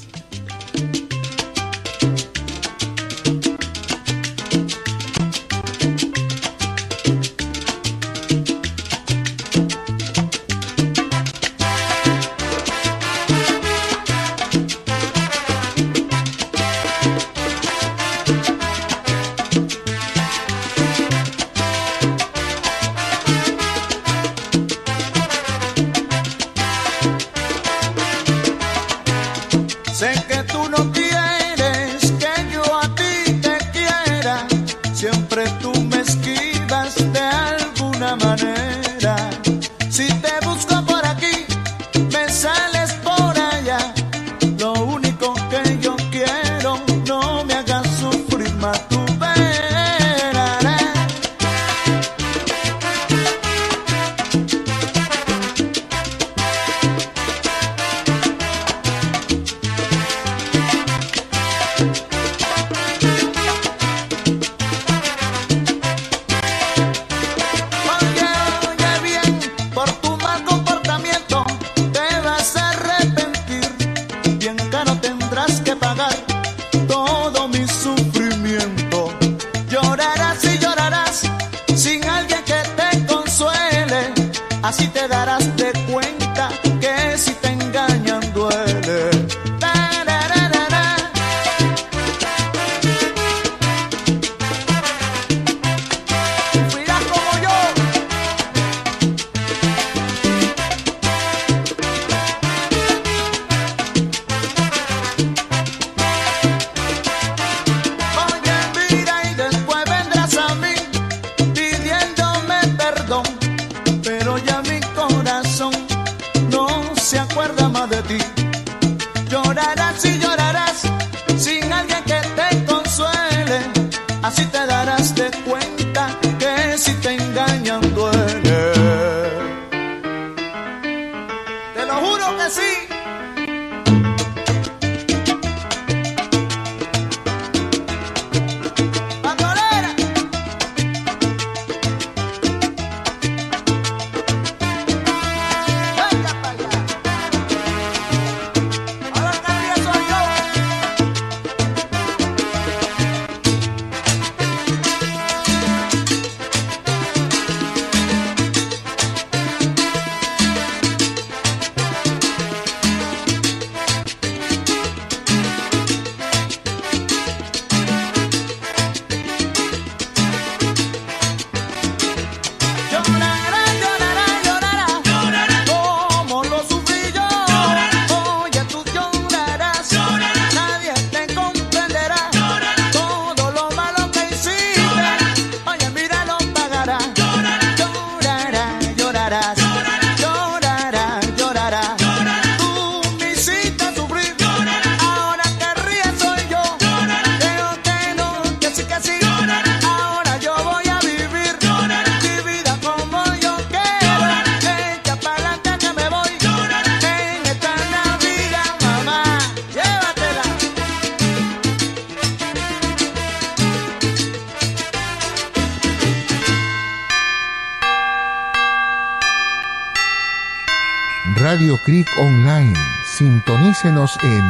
Sintonícenos en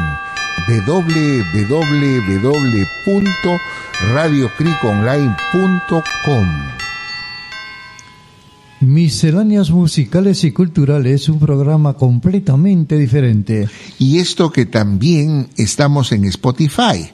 www.radiocreekonline.com. Misceláneas musicales y culturales, un programa completamente diferente. Y esto que también estamos en Spotify.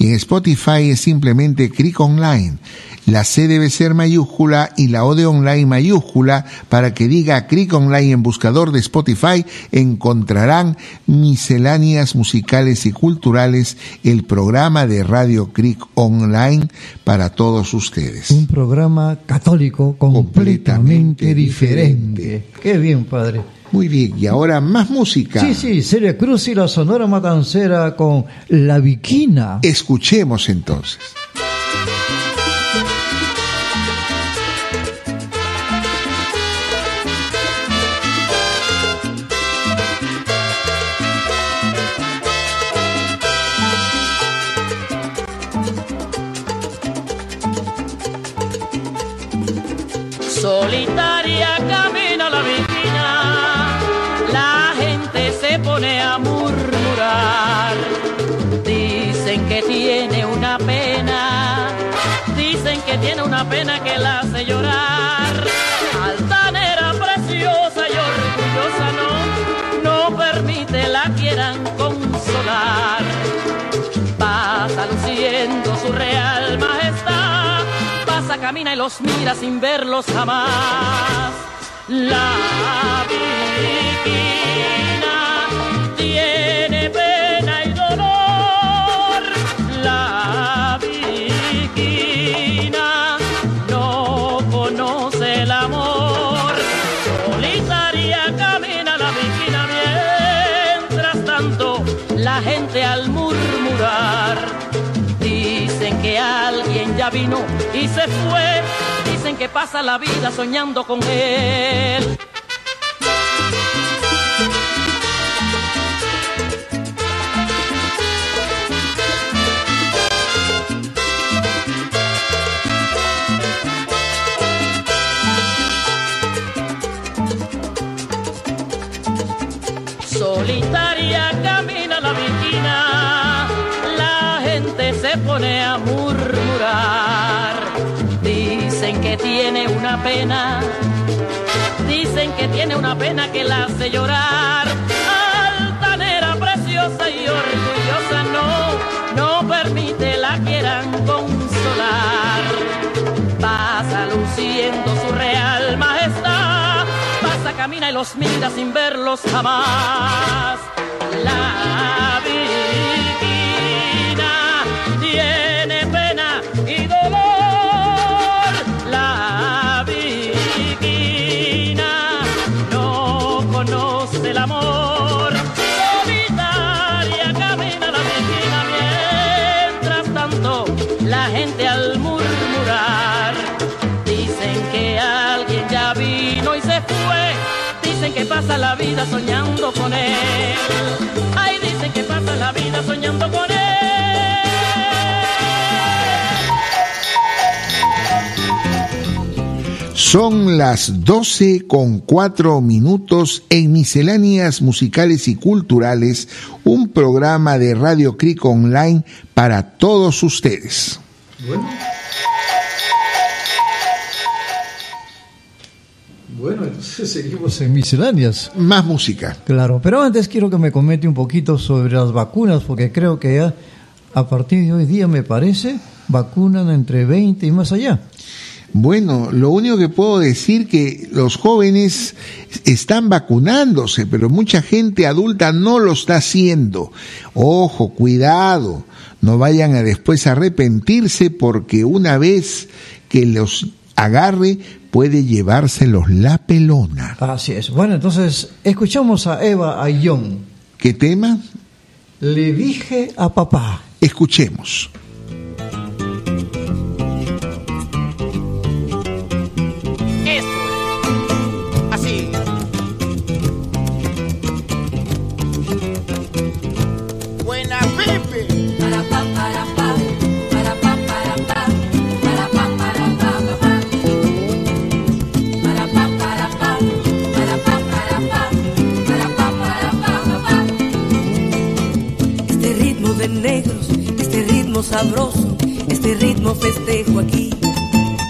Y en Spotify es simplemente Cric Online. La C debe ser mayúscula y la O de online mayúscula para que diga Cric Online en buscador de Spotify encontrarán misceláneas musicales y culturales, el programa de Radio Cric Online para todos ustedes. Un programa católico completamente diferente. Qué bien, padre. Muy bien, y ahora más música. Sí, sí, Celia Cruz y la Sonora Matancera con La Viquina. Escuchemos entonces. Solitaria pone a murmurar. Dicen que tiene una pena, dicen que tiene una pena que la hace llorar. Altanera, preciosa y orgullosa, no, no permite la quieran consolar. Pasa luciendo su real majestad, pasa, camina y los mira sin verlos jamás. La viquina y se fue. Dicen que pasa la vida soñando con él. Solitaria camina la viquina, la gente se pone a una pena, dicen que tiene una pena que la hace llorar. Altanera, preciosa y orgullosa, no, no permite la quieran consolar. Pasa luciendo su real majestad, pasa, camina y los mira sin verlos jamás. La viquina tiene pasa la vida soñando con él. Ay, dicen que pasa la vida soñando con él. Son las 12 con 4 minutos en Misceláneas Musicales y Culturales, un programa de Radio Cric Online para todos ustedes. Bueno. Bueno, entonces seguimos en misceláneas. Más música. Claro, pero antes quiero que me comente un poquito sobre las vacunas, porque creo que ya a partir de hoy día, me parece, vacunan entre 20 y más allá. Bueno, lo único que puedo decir que los jóvenes están vacunándose, pero mucha gente adulta no lo está haciendo. Ojo, cuidado, no vayan a después arrepentirse porque una vez que los agarre puede llevárselos la pelona. Así es. Bueno, entonces escuchamos a Eva Ayón. ¿Qué tema? Le dije a papá. Escuchemos. Ritmo sabroso, este ritmo festejo aquí.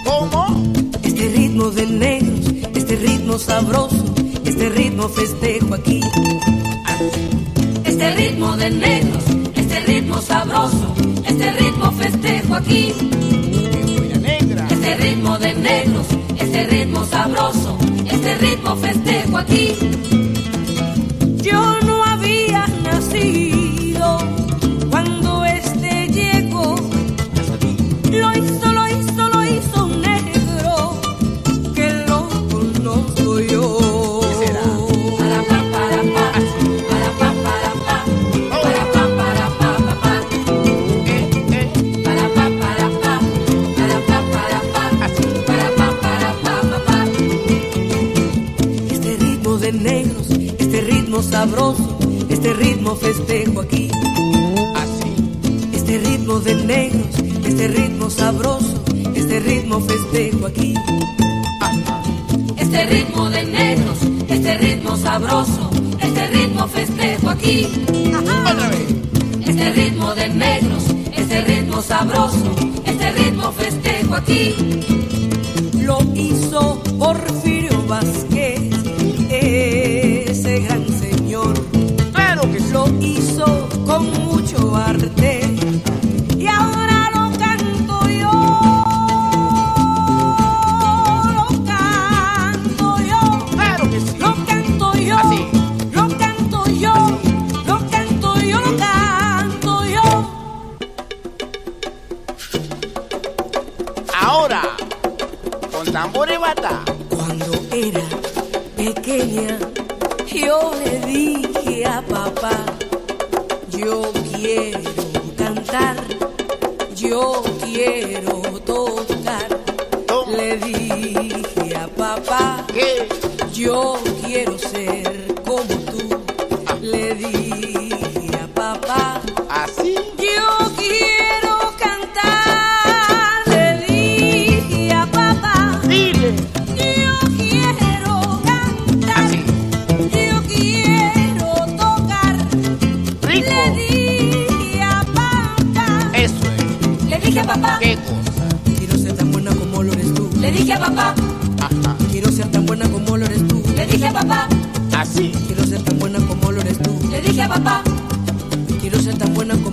¿Cómo? Este ritmo de negros, este ritmo sabroso, este ritmo festejo aquí. Este ritmo de negros, este este ritmo sabroso, este ritmo festejo aquí. Este ritmo de negros, este ritmo sabroso, este ritmo festejo aquí. Yo no había nacido ritmo sabroso, este ritmo festejo aquí. Este ritmo de negros, este ritmo sabroso, este ritmo festejo aquí. Este ritmo de negros, este ritmo sabroso, este ritmo festejo aquí. Otra vez. Este ritmo de negros, este ritmo sabroso, este ritmo festejo aquí. Lo hizo Porfirio Vázquez, tan buena como lo eres tú. le dije a papá, Así. Quiero ser tan buena como lo eres tú. le dije a papá, Quiero ser tan buena como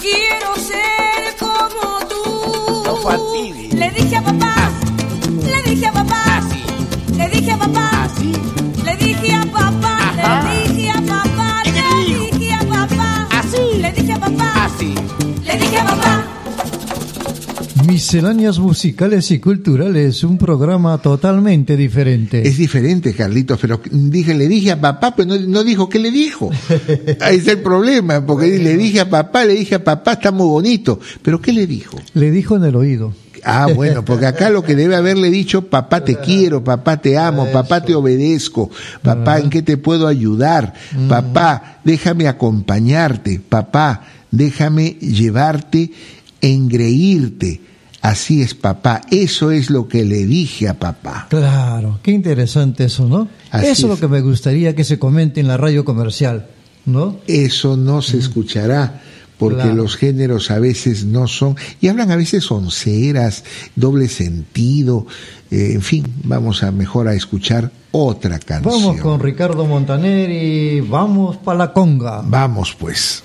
quiero ser como tú. No Misceláneas musicales y culturales, un programa totalmente diferente. Es diferente, Carlitos, pero dije, le dije a papá, pero no, no dijo qué le dijo. Ahí está el problema, porque le dije a papá, le dije a papá, está muy bonito, pero ¿qué le dijo? Le dijo en el oído. Ah, bueno, porque acá lo que debe haberle dicho, papá te quiero, papá te amo, papá te obedezco, papá en qué te puedo ayudar, papá déjame acompañarte, papá déjame llevarte, engreírte. Así es, papá. Eso es lo que le dije a papá. Claro, qué interesante eso, ¿no? Así eso es lo que me gustaría que se comente en la radio comercial, ¿no? Eso no se escuchará porque Claro. los géneros a veces no son, y hablan a veces onceras, doble sentido, eh, en fin, vamos a mejor a escuchar otra canción. Vamos con Ricardo Montaner y vamos para la conga. Vamos pues.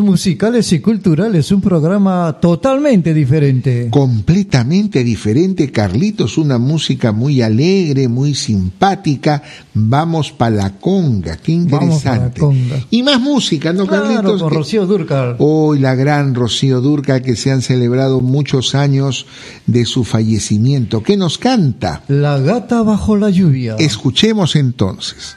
Musicales y culturales, un programa totalmente diferente. Completamente diferente, Carlitos, una música muy alegre, muy simpática. Vamos para la conga, qué Vamos pa' la interesante. conga. Y más música, ¿no, Claro, Carlitos? con Rocío Dúrcal. Hoy la gran Rocío Durca que se han celebrado muchos años de su fallecimiento. ¿Qué nos canta? La gata bajo la lluvia. Escuchemos entonces.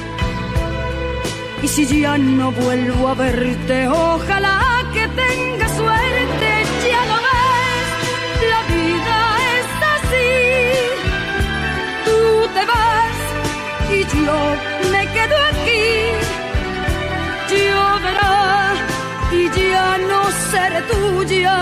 Y si ya no vuelvo a verte, ojalá que tengas suerte, ya lo ves, la vida es así. Tú te vas y yo me quedo aquí. Lloverá y ya no seré tuya,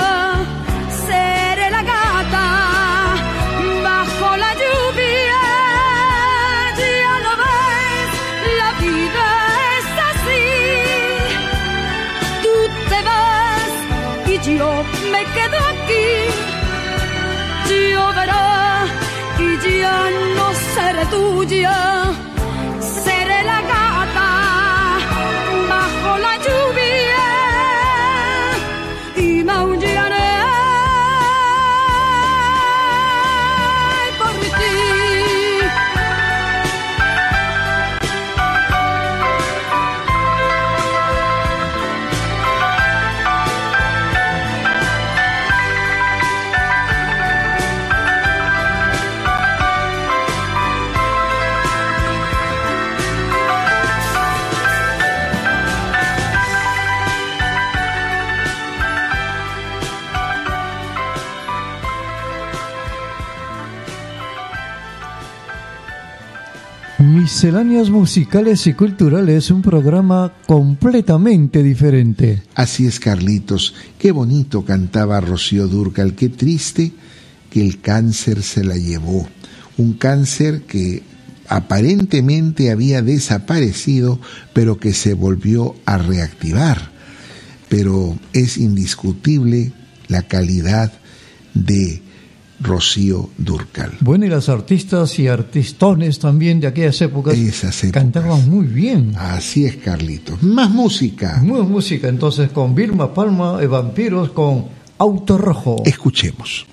no seré tuya, Misceláneas musicales y culturales, un programa completamente diferente. Así es, Carlitos. Qué bonito cantaba Rocío Durcal. Qué triste que el cáncer se la llevó. Un cáncer que aparentemente había desaparecido, pero que se volvió a reactivar. Pero es indiscutible la calidad de Rocío Durcal. Bueno, y las artistas y artistones también de aquellas épocas, cantaban muy bien. Así es, Carlitos. Más música. Más música, entonces, con Vilma Palma, y Vampiros, con Auto Rojo. Escuchemos.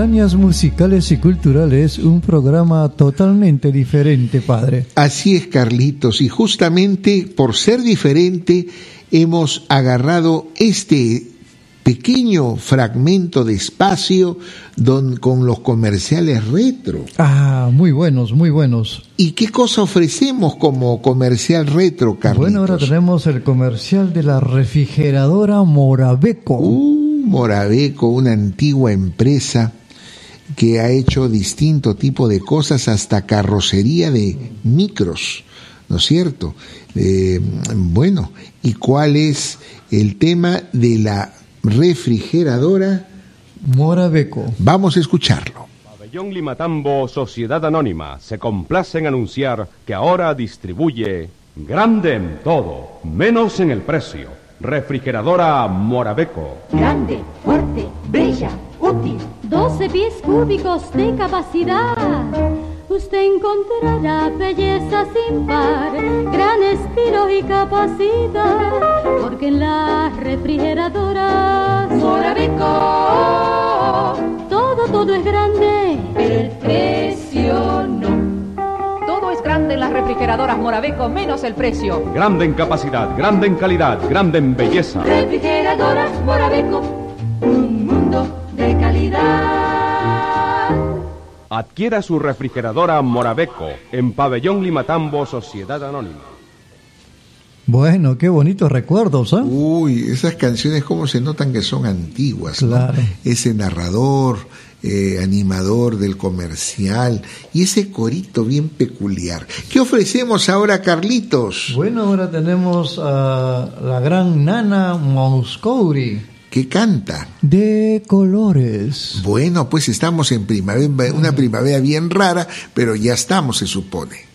Misceláneas musicales y culturales, un programa totalmente diferente, padre. Así es, Carlitos, y justamente por ser diferente hemos agarrado este pequeño fragmento de espacio don- con los comerciales retro. Ah, muy buenos, muy buenos. ¿Y qué cosa ofrecemos como comercial retro, Carlitos? Bueno, ahora tenemos el comercial de la refrigeradora Morabeco. Uh, Morabeco, una antigua empresa que ha hecho distinto tipo de cosas, hasta carrocería de micros, ¿no es cierto? Eh, bueno, ¿y cuál es el tema de la refrigeradora? Morabeco. Vamos a escucharlo. Pabellón Limatambo Sociedad Anónima se complace en anunciar que ahora distribuye grande en todo, menos en el precio. Refrigeradora Morabeco. Grande, fuerte, bella, útil. 12 pies cúbicos de capacidad. Usted encontrará belleza sin par, gran estilo y capacidad, porque en la refrigeradora Morabeco todo, todo es grande, pero el precio no. Todo es grande en las refrigeradoras Morabeco, menos el precio. Grande en capacidad, grande en calidad, grande en belleza. Refrigeradoras Morabeco, Adquiera su refrigeradora Morabeco en Pabellón Limatambo Sociedad Anónima. Bueno, qué bonitos recuerdos, ¿ah? Uy, esas canciones como se notan que son antiguas, ¿no? Claro. Ese narrador, eh, animador del comercial y ese corito bien peculiar. ¿Qué ofrecemos ahora, Carlitos? Bueno, ahora tenemos a la gran Nana Mouskouri. ¿Qué canta? De colores. Bueno, pues estamos en primavera, una primavera bien rara, pero ya estamos, se supone.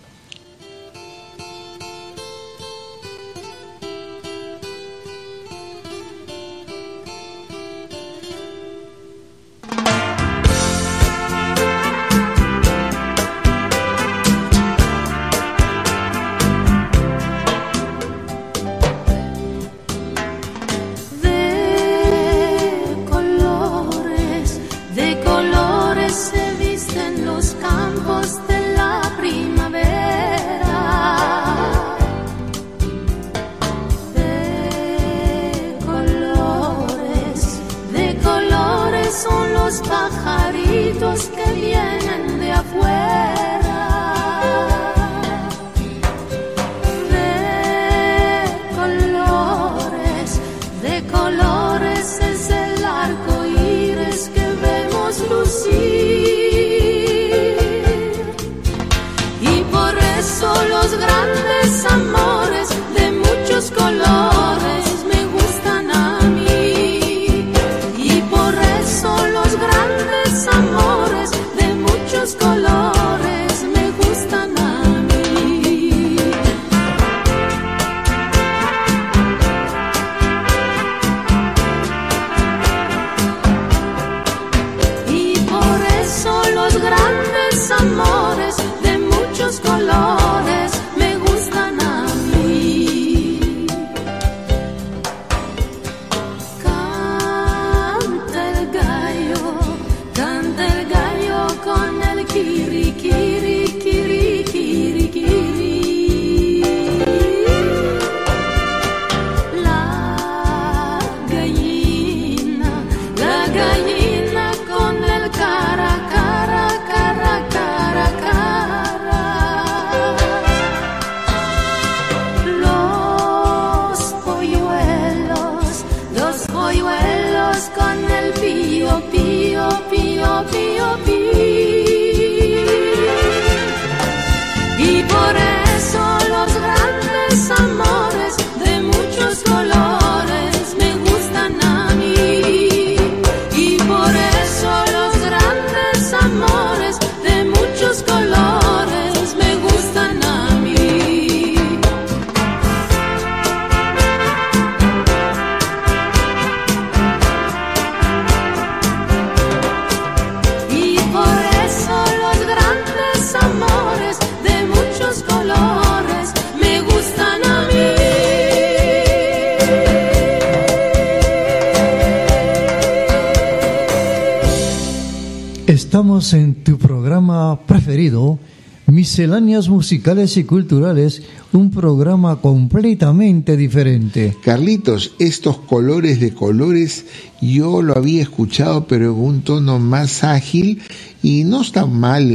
Misceláneas Musicales y Culturales, un programa completamente diferente. Carlitos, estos colores de colores yo lo había escuchado pero en un tono más ágil y no está mal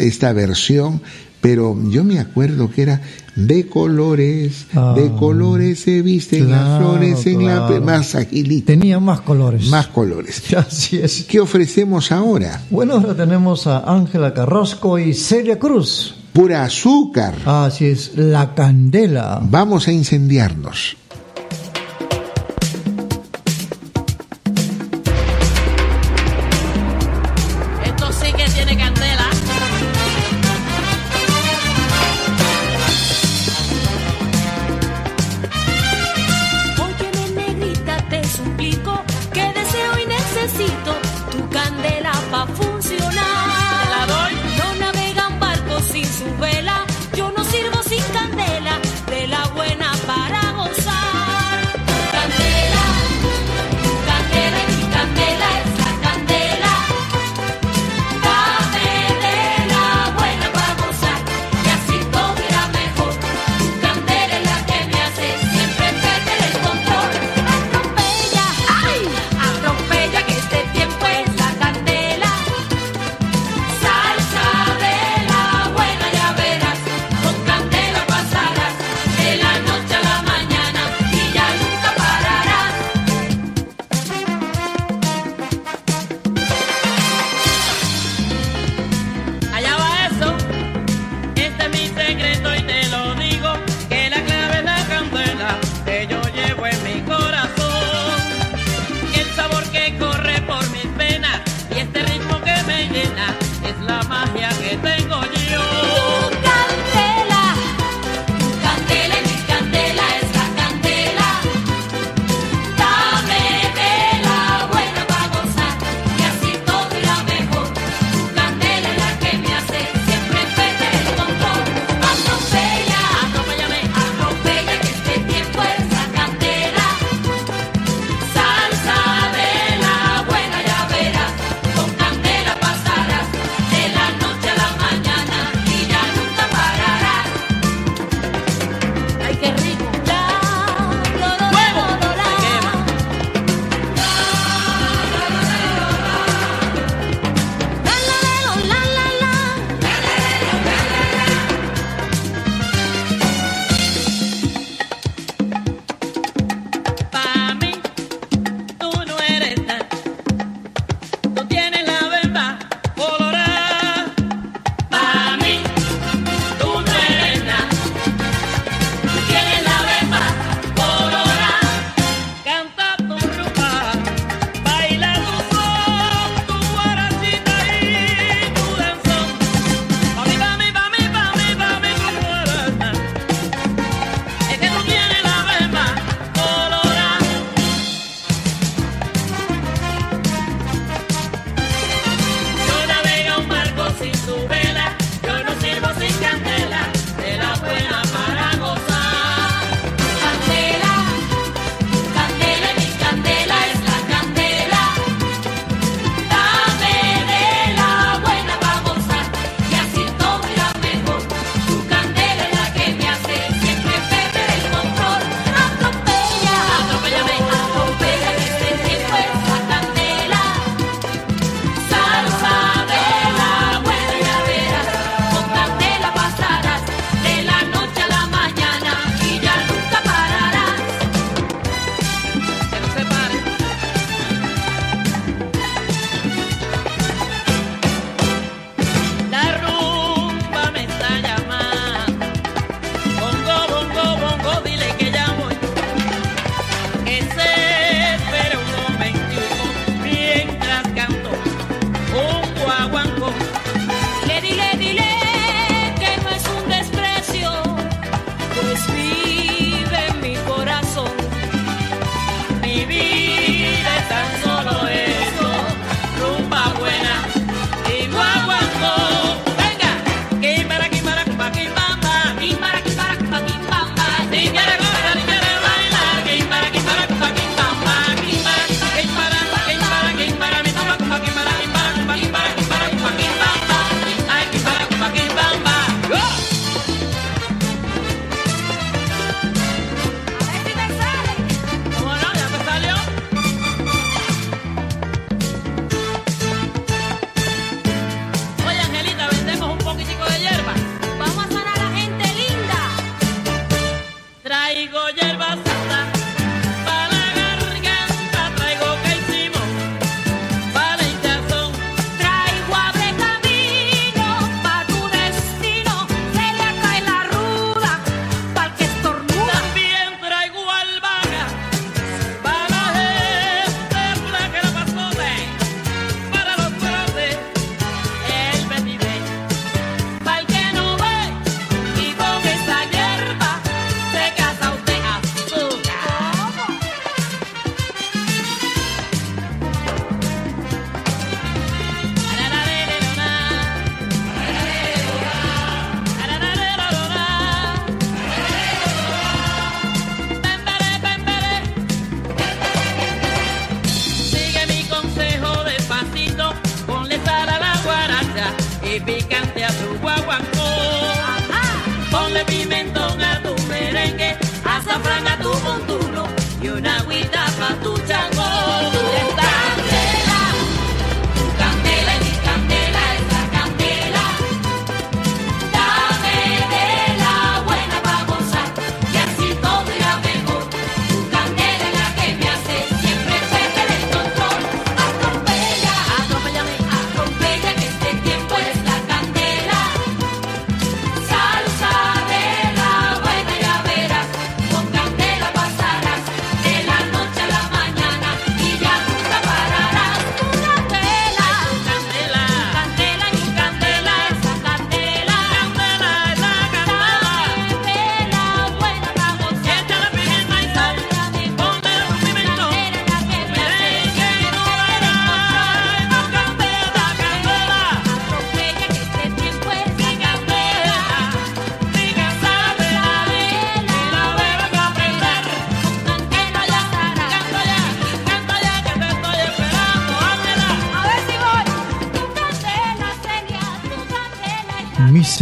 esta versión, pero yo me acuerdo que era de colores, de colores se visten las Ah. Flores en la más agilito. Tenía más colores. Más colores. Así es. ¿Qué ofrecemos ahora? Bueno, ahora tenemos a Ángela Carrasco y Celia Cruz. Pura azúcar. Así es, la candela. Vamos a incendiarnos.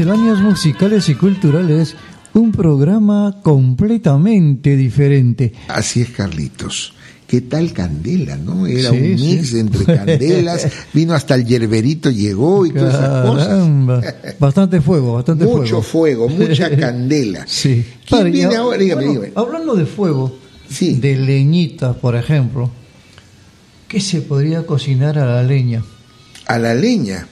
Misceláneas musicales y culturales, un programa completamente diferente. Así es, Carlitos. ¿Qué tal Candela, no? Era Sí, un mix sí. entre candelas, vino hasta el yerberito, llegó y todas esas cosas. Bastante fuego, bastante Mucho fuego, mucha candela. Sí. ¿Quién Padre, viene ahora? Dígame, bueno, dígame. Hablando de fuego, de leñita, por ejemplo, ¿qué se podría cocinar a la leña? A la leña.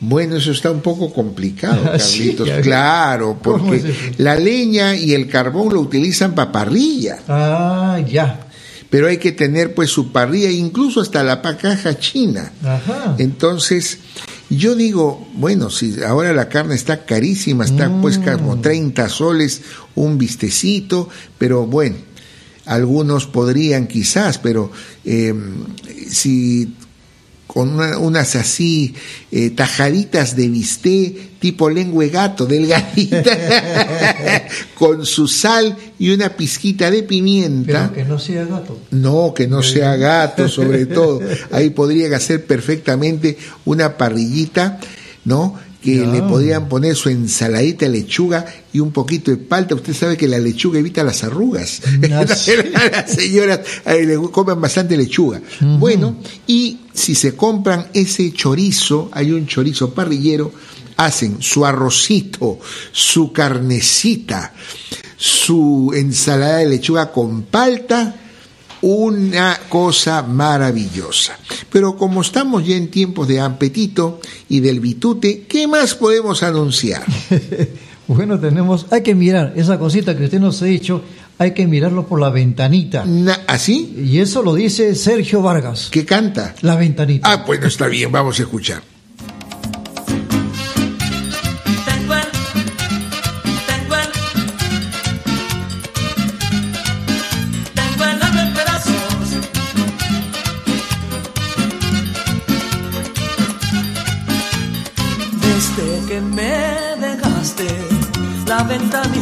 Bueno, eso está un poco complicado, Ah, sí, Carlitos. claro, ¿Cómo porque es la leña y el carbón lo utilizan para parrilla. Ah, ya. Pero hay que tener pues su parrilla, incluso hasta la pacaja china. Ajá. Entonces, yo digo, bueno, si ahora la carne está carísima, está pues Mm. como 30 soles un vistecito, pero bueno, algunos podrían quizás, pero eh, si con una- unas así eh, tajaditas de bisté tipo lengua de gato, delgadita, con su sal y una pizquita de pimienta. Pero que no sea gato. No, que no sea gato, sobre todo. Ahí podrían hacer perfectamente una parrillita, ¿no? Que le podrían poner su ensaladita de lechuga y un poquito de palta. Usted sabe que la lechuga evita las arrugas. sí. las señoras le comen bastante lechuga. Bueno, y si se compran ese chorizo, hay un chorizo parrillero, hacen su arrocito, su carnecita, su ensalada de lechuga con palta, una cosa maravillosa. Pero como estamos ya en tiempos de apetito y del bitute, ¿qué más podemos anunciar? Bueno, tenemos, hay que mirar esa cosita que usted nos ha dicho, hay que mirarlo por la ventanita. ¿Así? Y eso lo dice Sergio Vargas. ¿Qué canta? La ventanita. Ah, bueno, está bien, vamos a escuchar.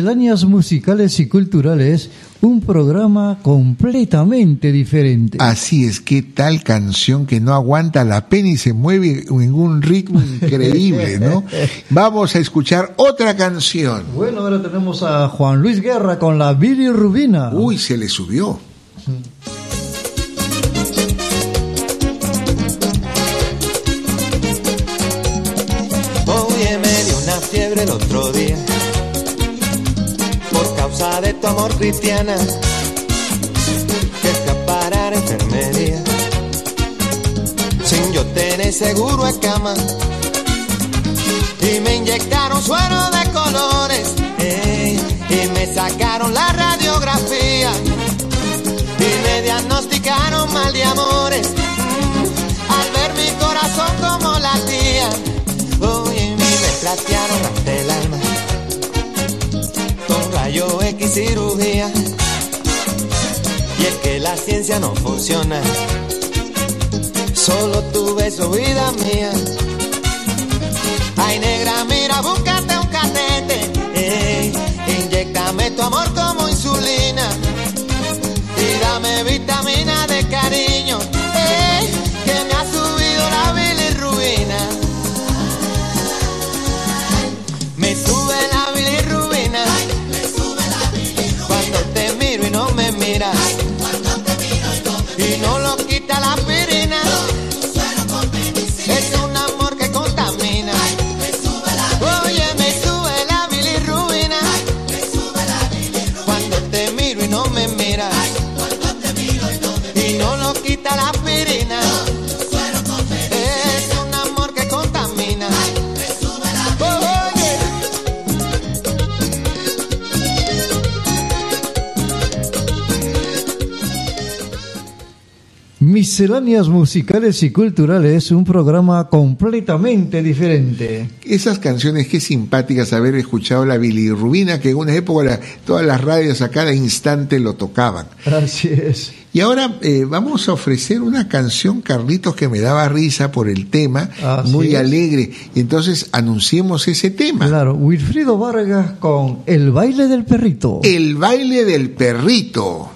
Misceláneas musicales y culturales, un programa completamente diferente. Así es, qué tal canción que no aguanta la pena y se mueve en un ritmo increíble, ¿no? Vamos a escuchar otra canción. Bueno, ahora tenemos a Juan Luis Guerra con la Billy Rubina. Uy, se le subió. Oye, me dio una fiebre el otro día de tu amor cristiana. Que escaparar enfermería. Sin yo tener seguro en cama. Y me inyectaron suero de colores ey, y me sacaron la radiografía. Y me diagnosticaron mal de amores al ver mi corazón como latía. Oye, y me platearon hasta el alma. X cirugía. Y es que la ciencia no funciona. Solo tu beso, vida mía. Ay, negra, mira, búscate un catete. Inyectame tu amor como insulina. Y dame vitamina de cariño. Quita la aspirina. Misceláneas musicales y culturales, un programa completamente diferente. Esas canciones, qué simpáticas haber escuchado la bilirrubina, que en una época la- todas las radios a cada instante lo tocaban. Así es. Y ahora eh, vamos a ofrecer una canción, Carlitos, que me daba risa por el tema, Así muy es. alegre. Y entonces anunciemos ese tema. Claro, Wilfrido Vargas con El baile del perrito. El baile del perrito.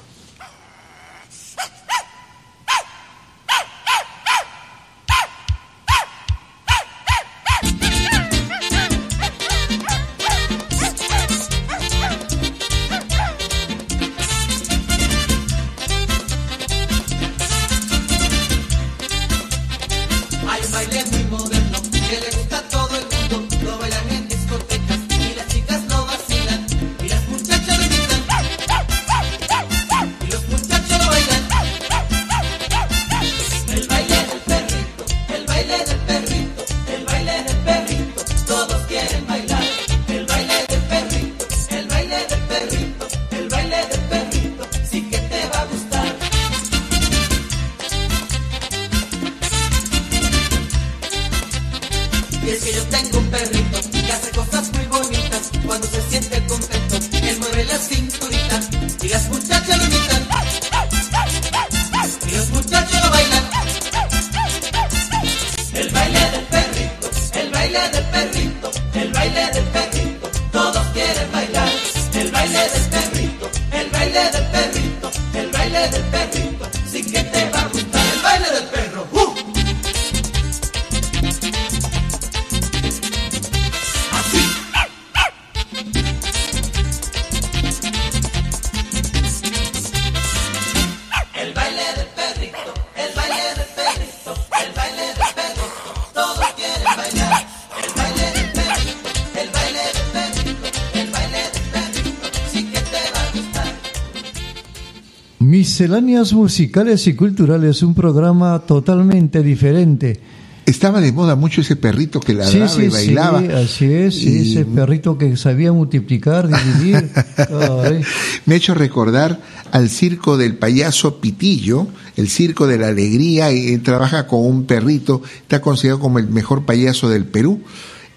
Misceláneas musicales y culturales, un programa totalmente diferente. Estaba de moda mucho ese perrito que ladraba Sí, sí, y bailaba. sí, así es, Y- ese perrito que sabía multiplicar, dividir. Me ha hecho recordar al circo del payaso Pitillo, el circo de la alegría, y, eh, trabaja con un perrito, está considerado como el mejor payaso del Perú.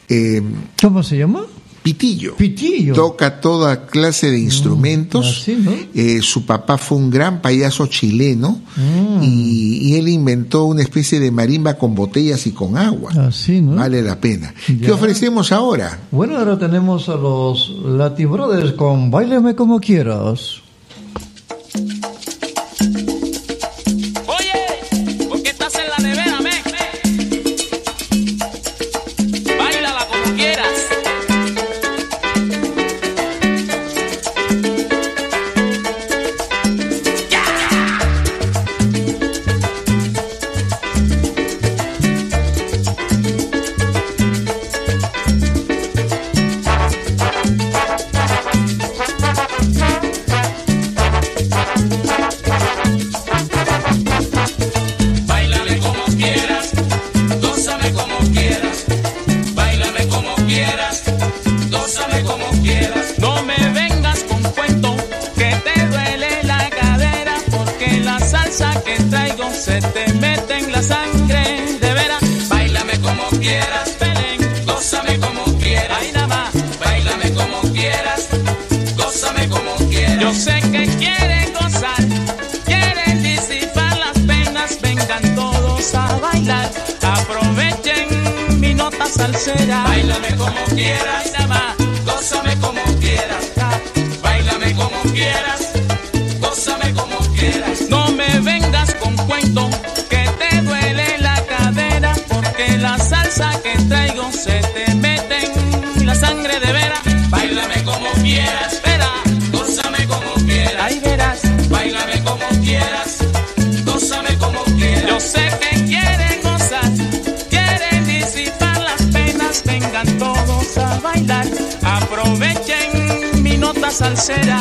Eh, ¿Cómo se llama? Pitillo. Pitillo. Toca toda clase de instrumentos. así, ¿no? Eh, su papá fue un gran payaso chileno Mm. y, y él inventó una especie de marimba con botellas y con agua. Así, ¿no? Vale la pena. ¿Qué ofrecemos ahora? Bueno, ahora tenemos a los Latin Brothers con Bailame como quieras. Como quieras, Vicente.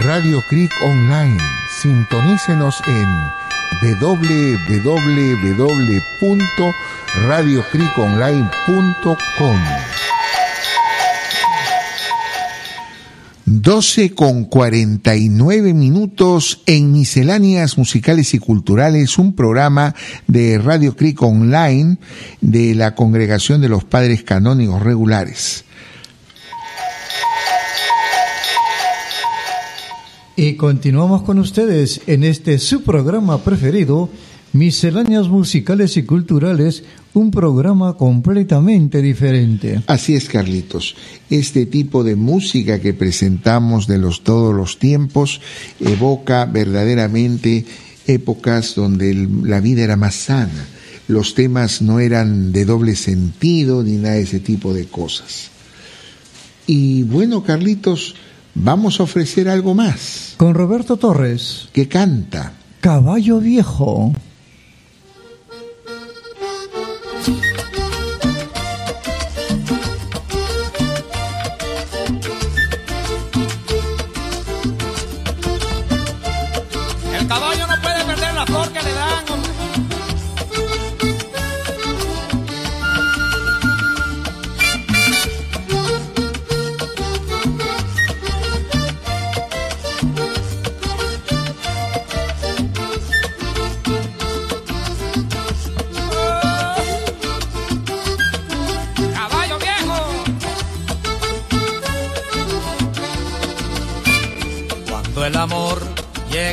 Radio Creek Online. Sintonícenos en www.radiocriconline.com. 12 con 49 minutos en Misceláneas Musicales y Culturales, un programa de Radio Creek Online de la Congregación de los Padres Canónigos Regulares. Y continuamos con ustedes en este su programa preferido, Misceláneas Musicales y Culturales, un programa completamente diferente. Así es, Carlitos. Este tipo de música que presentamos de los todos los tiempos evoca verdaderamente épocas donde el- la vida era más sana. Los temas no eran de doble sentido ni nada de ese tipo de cosas. Y bueno, Carlitos, vamos a ofrecer algo más. Con Roberto Torres. Que canta. Caballo Viejo.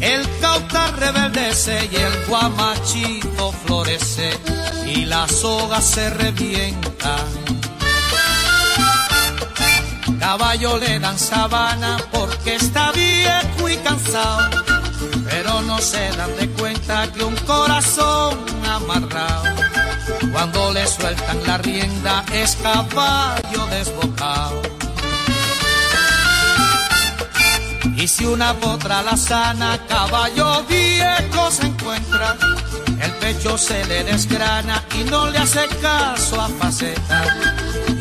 El cauta rebeldece y el guamachito florece y la soga se revienta. Caballo le dan sabana porque está viejo y cansado, pero no se dan de cuenta que un corazón amarrado, cuando le sueltan la rienda es caballo desbocado. Y si una potra la sana, caballo viejo se encuentra, el pecho se le desgrana y no le hace caso a faceta.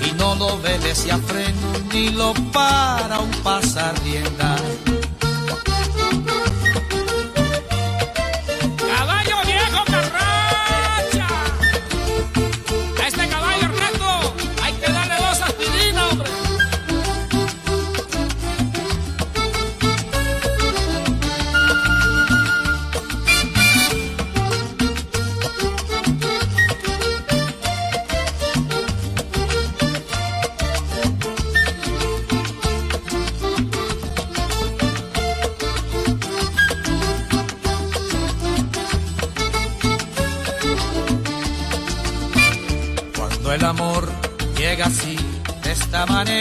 Y no lo obedece a freno ni lo para un pasar rienda.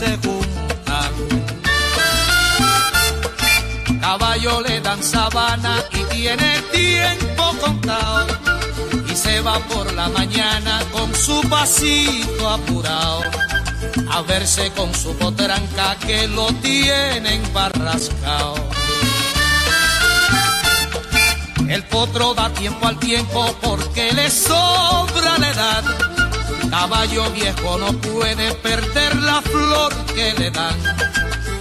se juntan. Caballo le dan sabana y tiene tiempo contado y se va por la mañana con su pasito apurado a verse con su potranca que lo tienen barrascao. El potro da tiempo al tiempo porque le sobra la edad. Caballo viejo no puede perder la flor que le dan,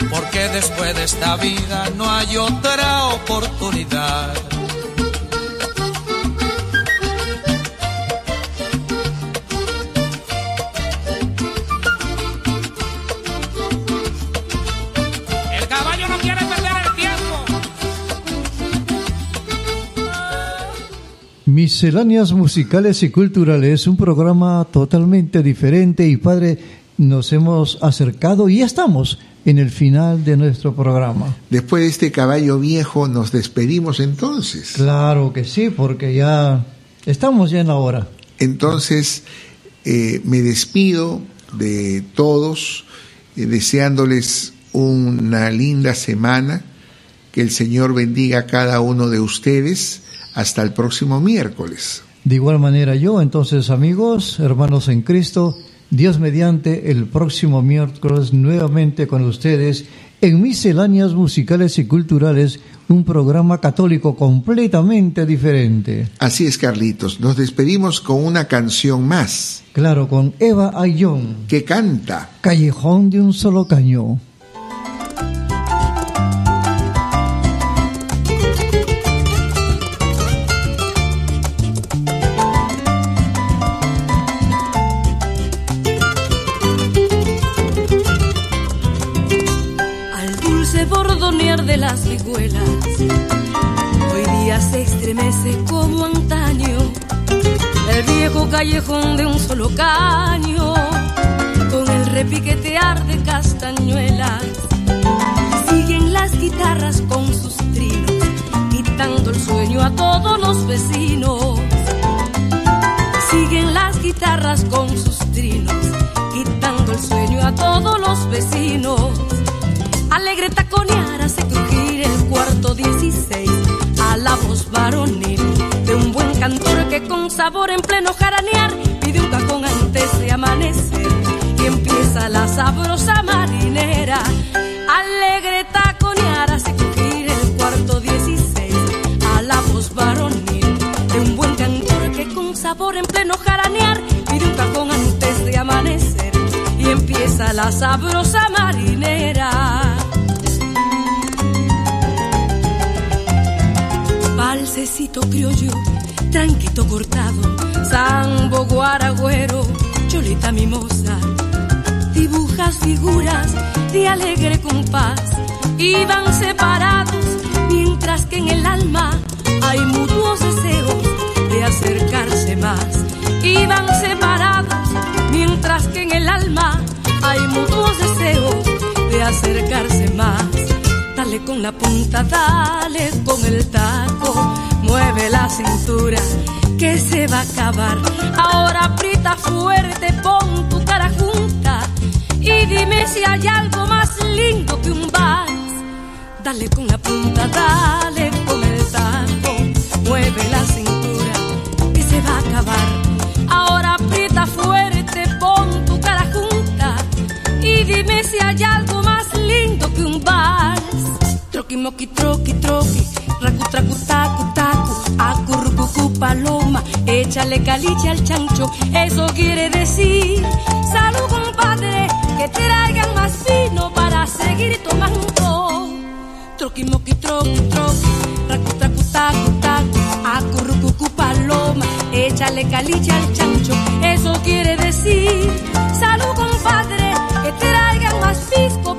porque después de esta vida no hay otra oportunidad. Misceláneas musicales y culturales, un programa totalmente diferente y padre, nos hemos acercado y ya estamos en el final de nuestro programa. Después de este caballo viejo nos despedimos entonces. Claro que sí, porque ya estamos ya en la hora. Entonces eh, me despido de todos eh, deseándoles una linda semana, que el Señor bendiga a cada uno de ustedes hasta el próximo miércoles. De igual manera yo, entonces amigos, hermanos en Cristo, Dios mediante el próximo miércoles nuevamente con ustedes en Misceláneas Musicales y Culturales, un programa católico completamente diferente. Así es, Carlitos. Nos despedimos con una canción más. Claro, con Eva Ayón. Que canta. Callejón de un solo caño. Dulce bordonear de las vihuelas. Hoy día se estremece como antaño el viejo callejón de un solo caño, con el repiquetear de castañuelas. Siguen las guitarras con sus trinos, quitando el sueño a todos los vecinos. Siguen las guitarras con sus trinos, quitando el sueño a todos los vecinos. Alegre taconear hace crujir el cuarto 16 a la voz varonil de un buen cantor que con sabor en pleno jaranear pide un cajón antes de amanecer y empieza la sabrosa marinera. Alegre taconear hace crujir el cuarto 16 a la voz varonil de un buen cantor que con sabor en pleno jaranear pide un cajón antes de amanecer y empieza la sabrosa marinera. Valsecito criollo, tranquito cortado, sambo guaragüero, cholita mimosa. Dibujas figuras de alegre compás, iban separados, mientras que en el alma hay mutuos deseos de acercarse más. Iban separados, mientras que en el alma hay mutuos deseos de acercarse más. Dale con la punta, dale con el taco, mueve la cintura que se va a acabar. Ahora aprieta fuerte, pon tu cara junta y dime si hay algo más lindo que un vals. Dale con la punta, dale con el taco, mueve la cintura que se va a acabar. Ahora aprieta fuerte, pon tu cara junta y dime si hay algo más lindo que un vals. Troqui, moqui, troqui, troqui, racu, tracu, tacu, tacu, acurrucucu, paloma, échale caliche al chancho, eso quiere decir, salud compadre, que traigan más vino para seguir tomando. Troqui, moqui, troqui, troqui, racu, tracu, tacu, tacu, acurrucucu, paloma, échale caliche al chancho, eso quiere decir, salud compadre, que traigan más pisco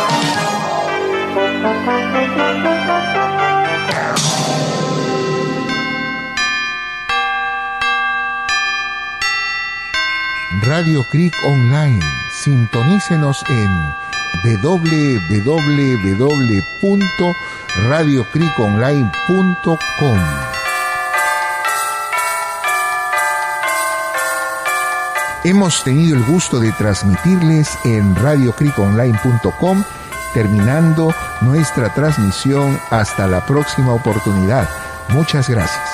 Radio Creek Online. Sintonícenos en www.radiocreekonline.com. Hemos tenido el gusto de transmitirles en radiocreekonline.com, terminando nuestra transmisión hasta la próxima oportunidad. Muchas gracias.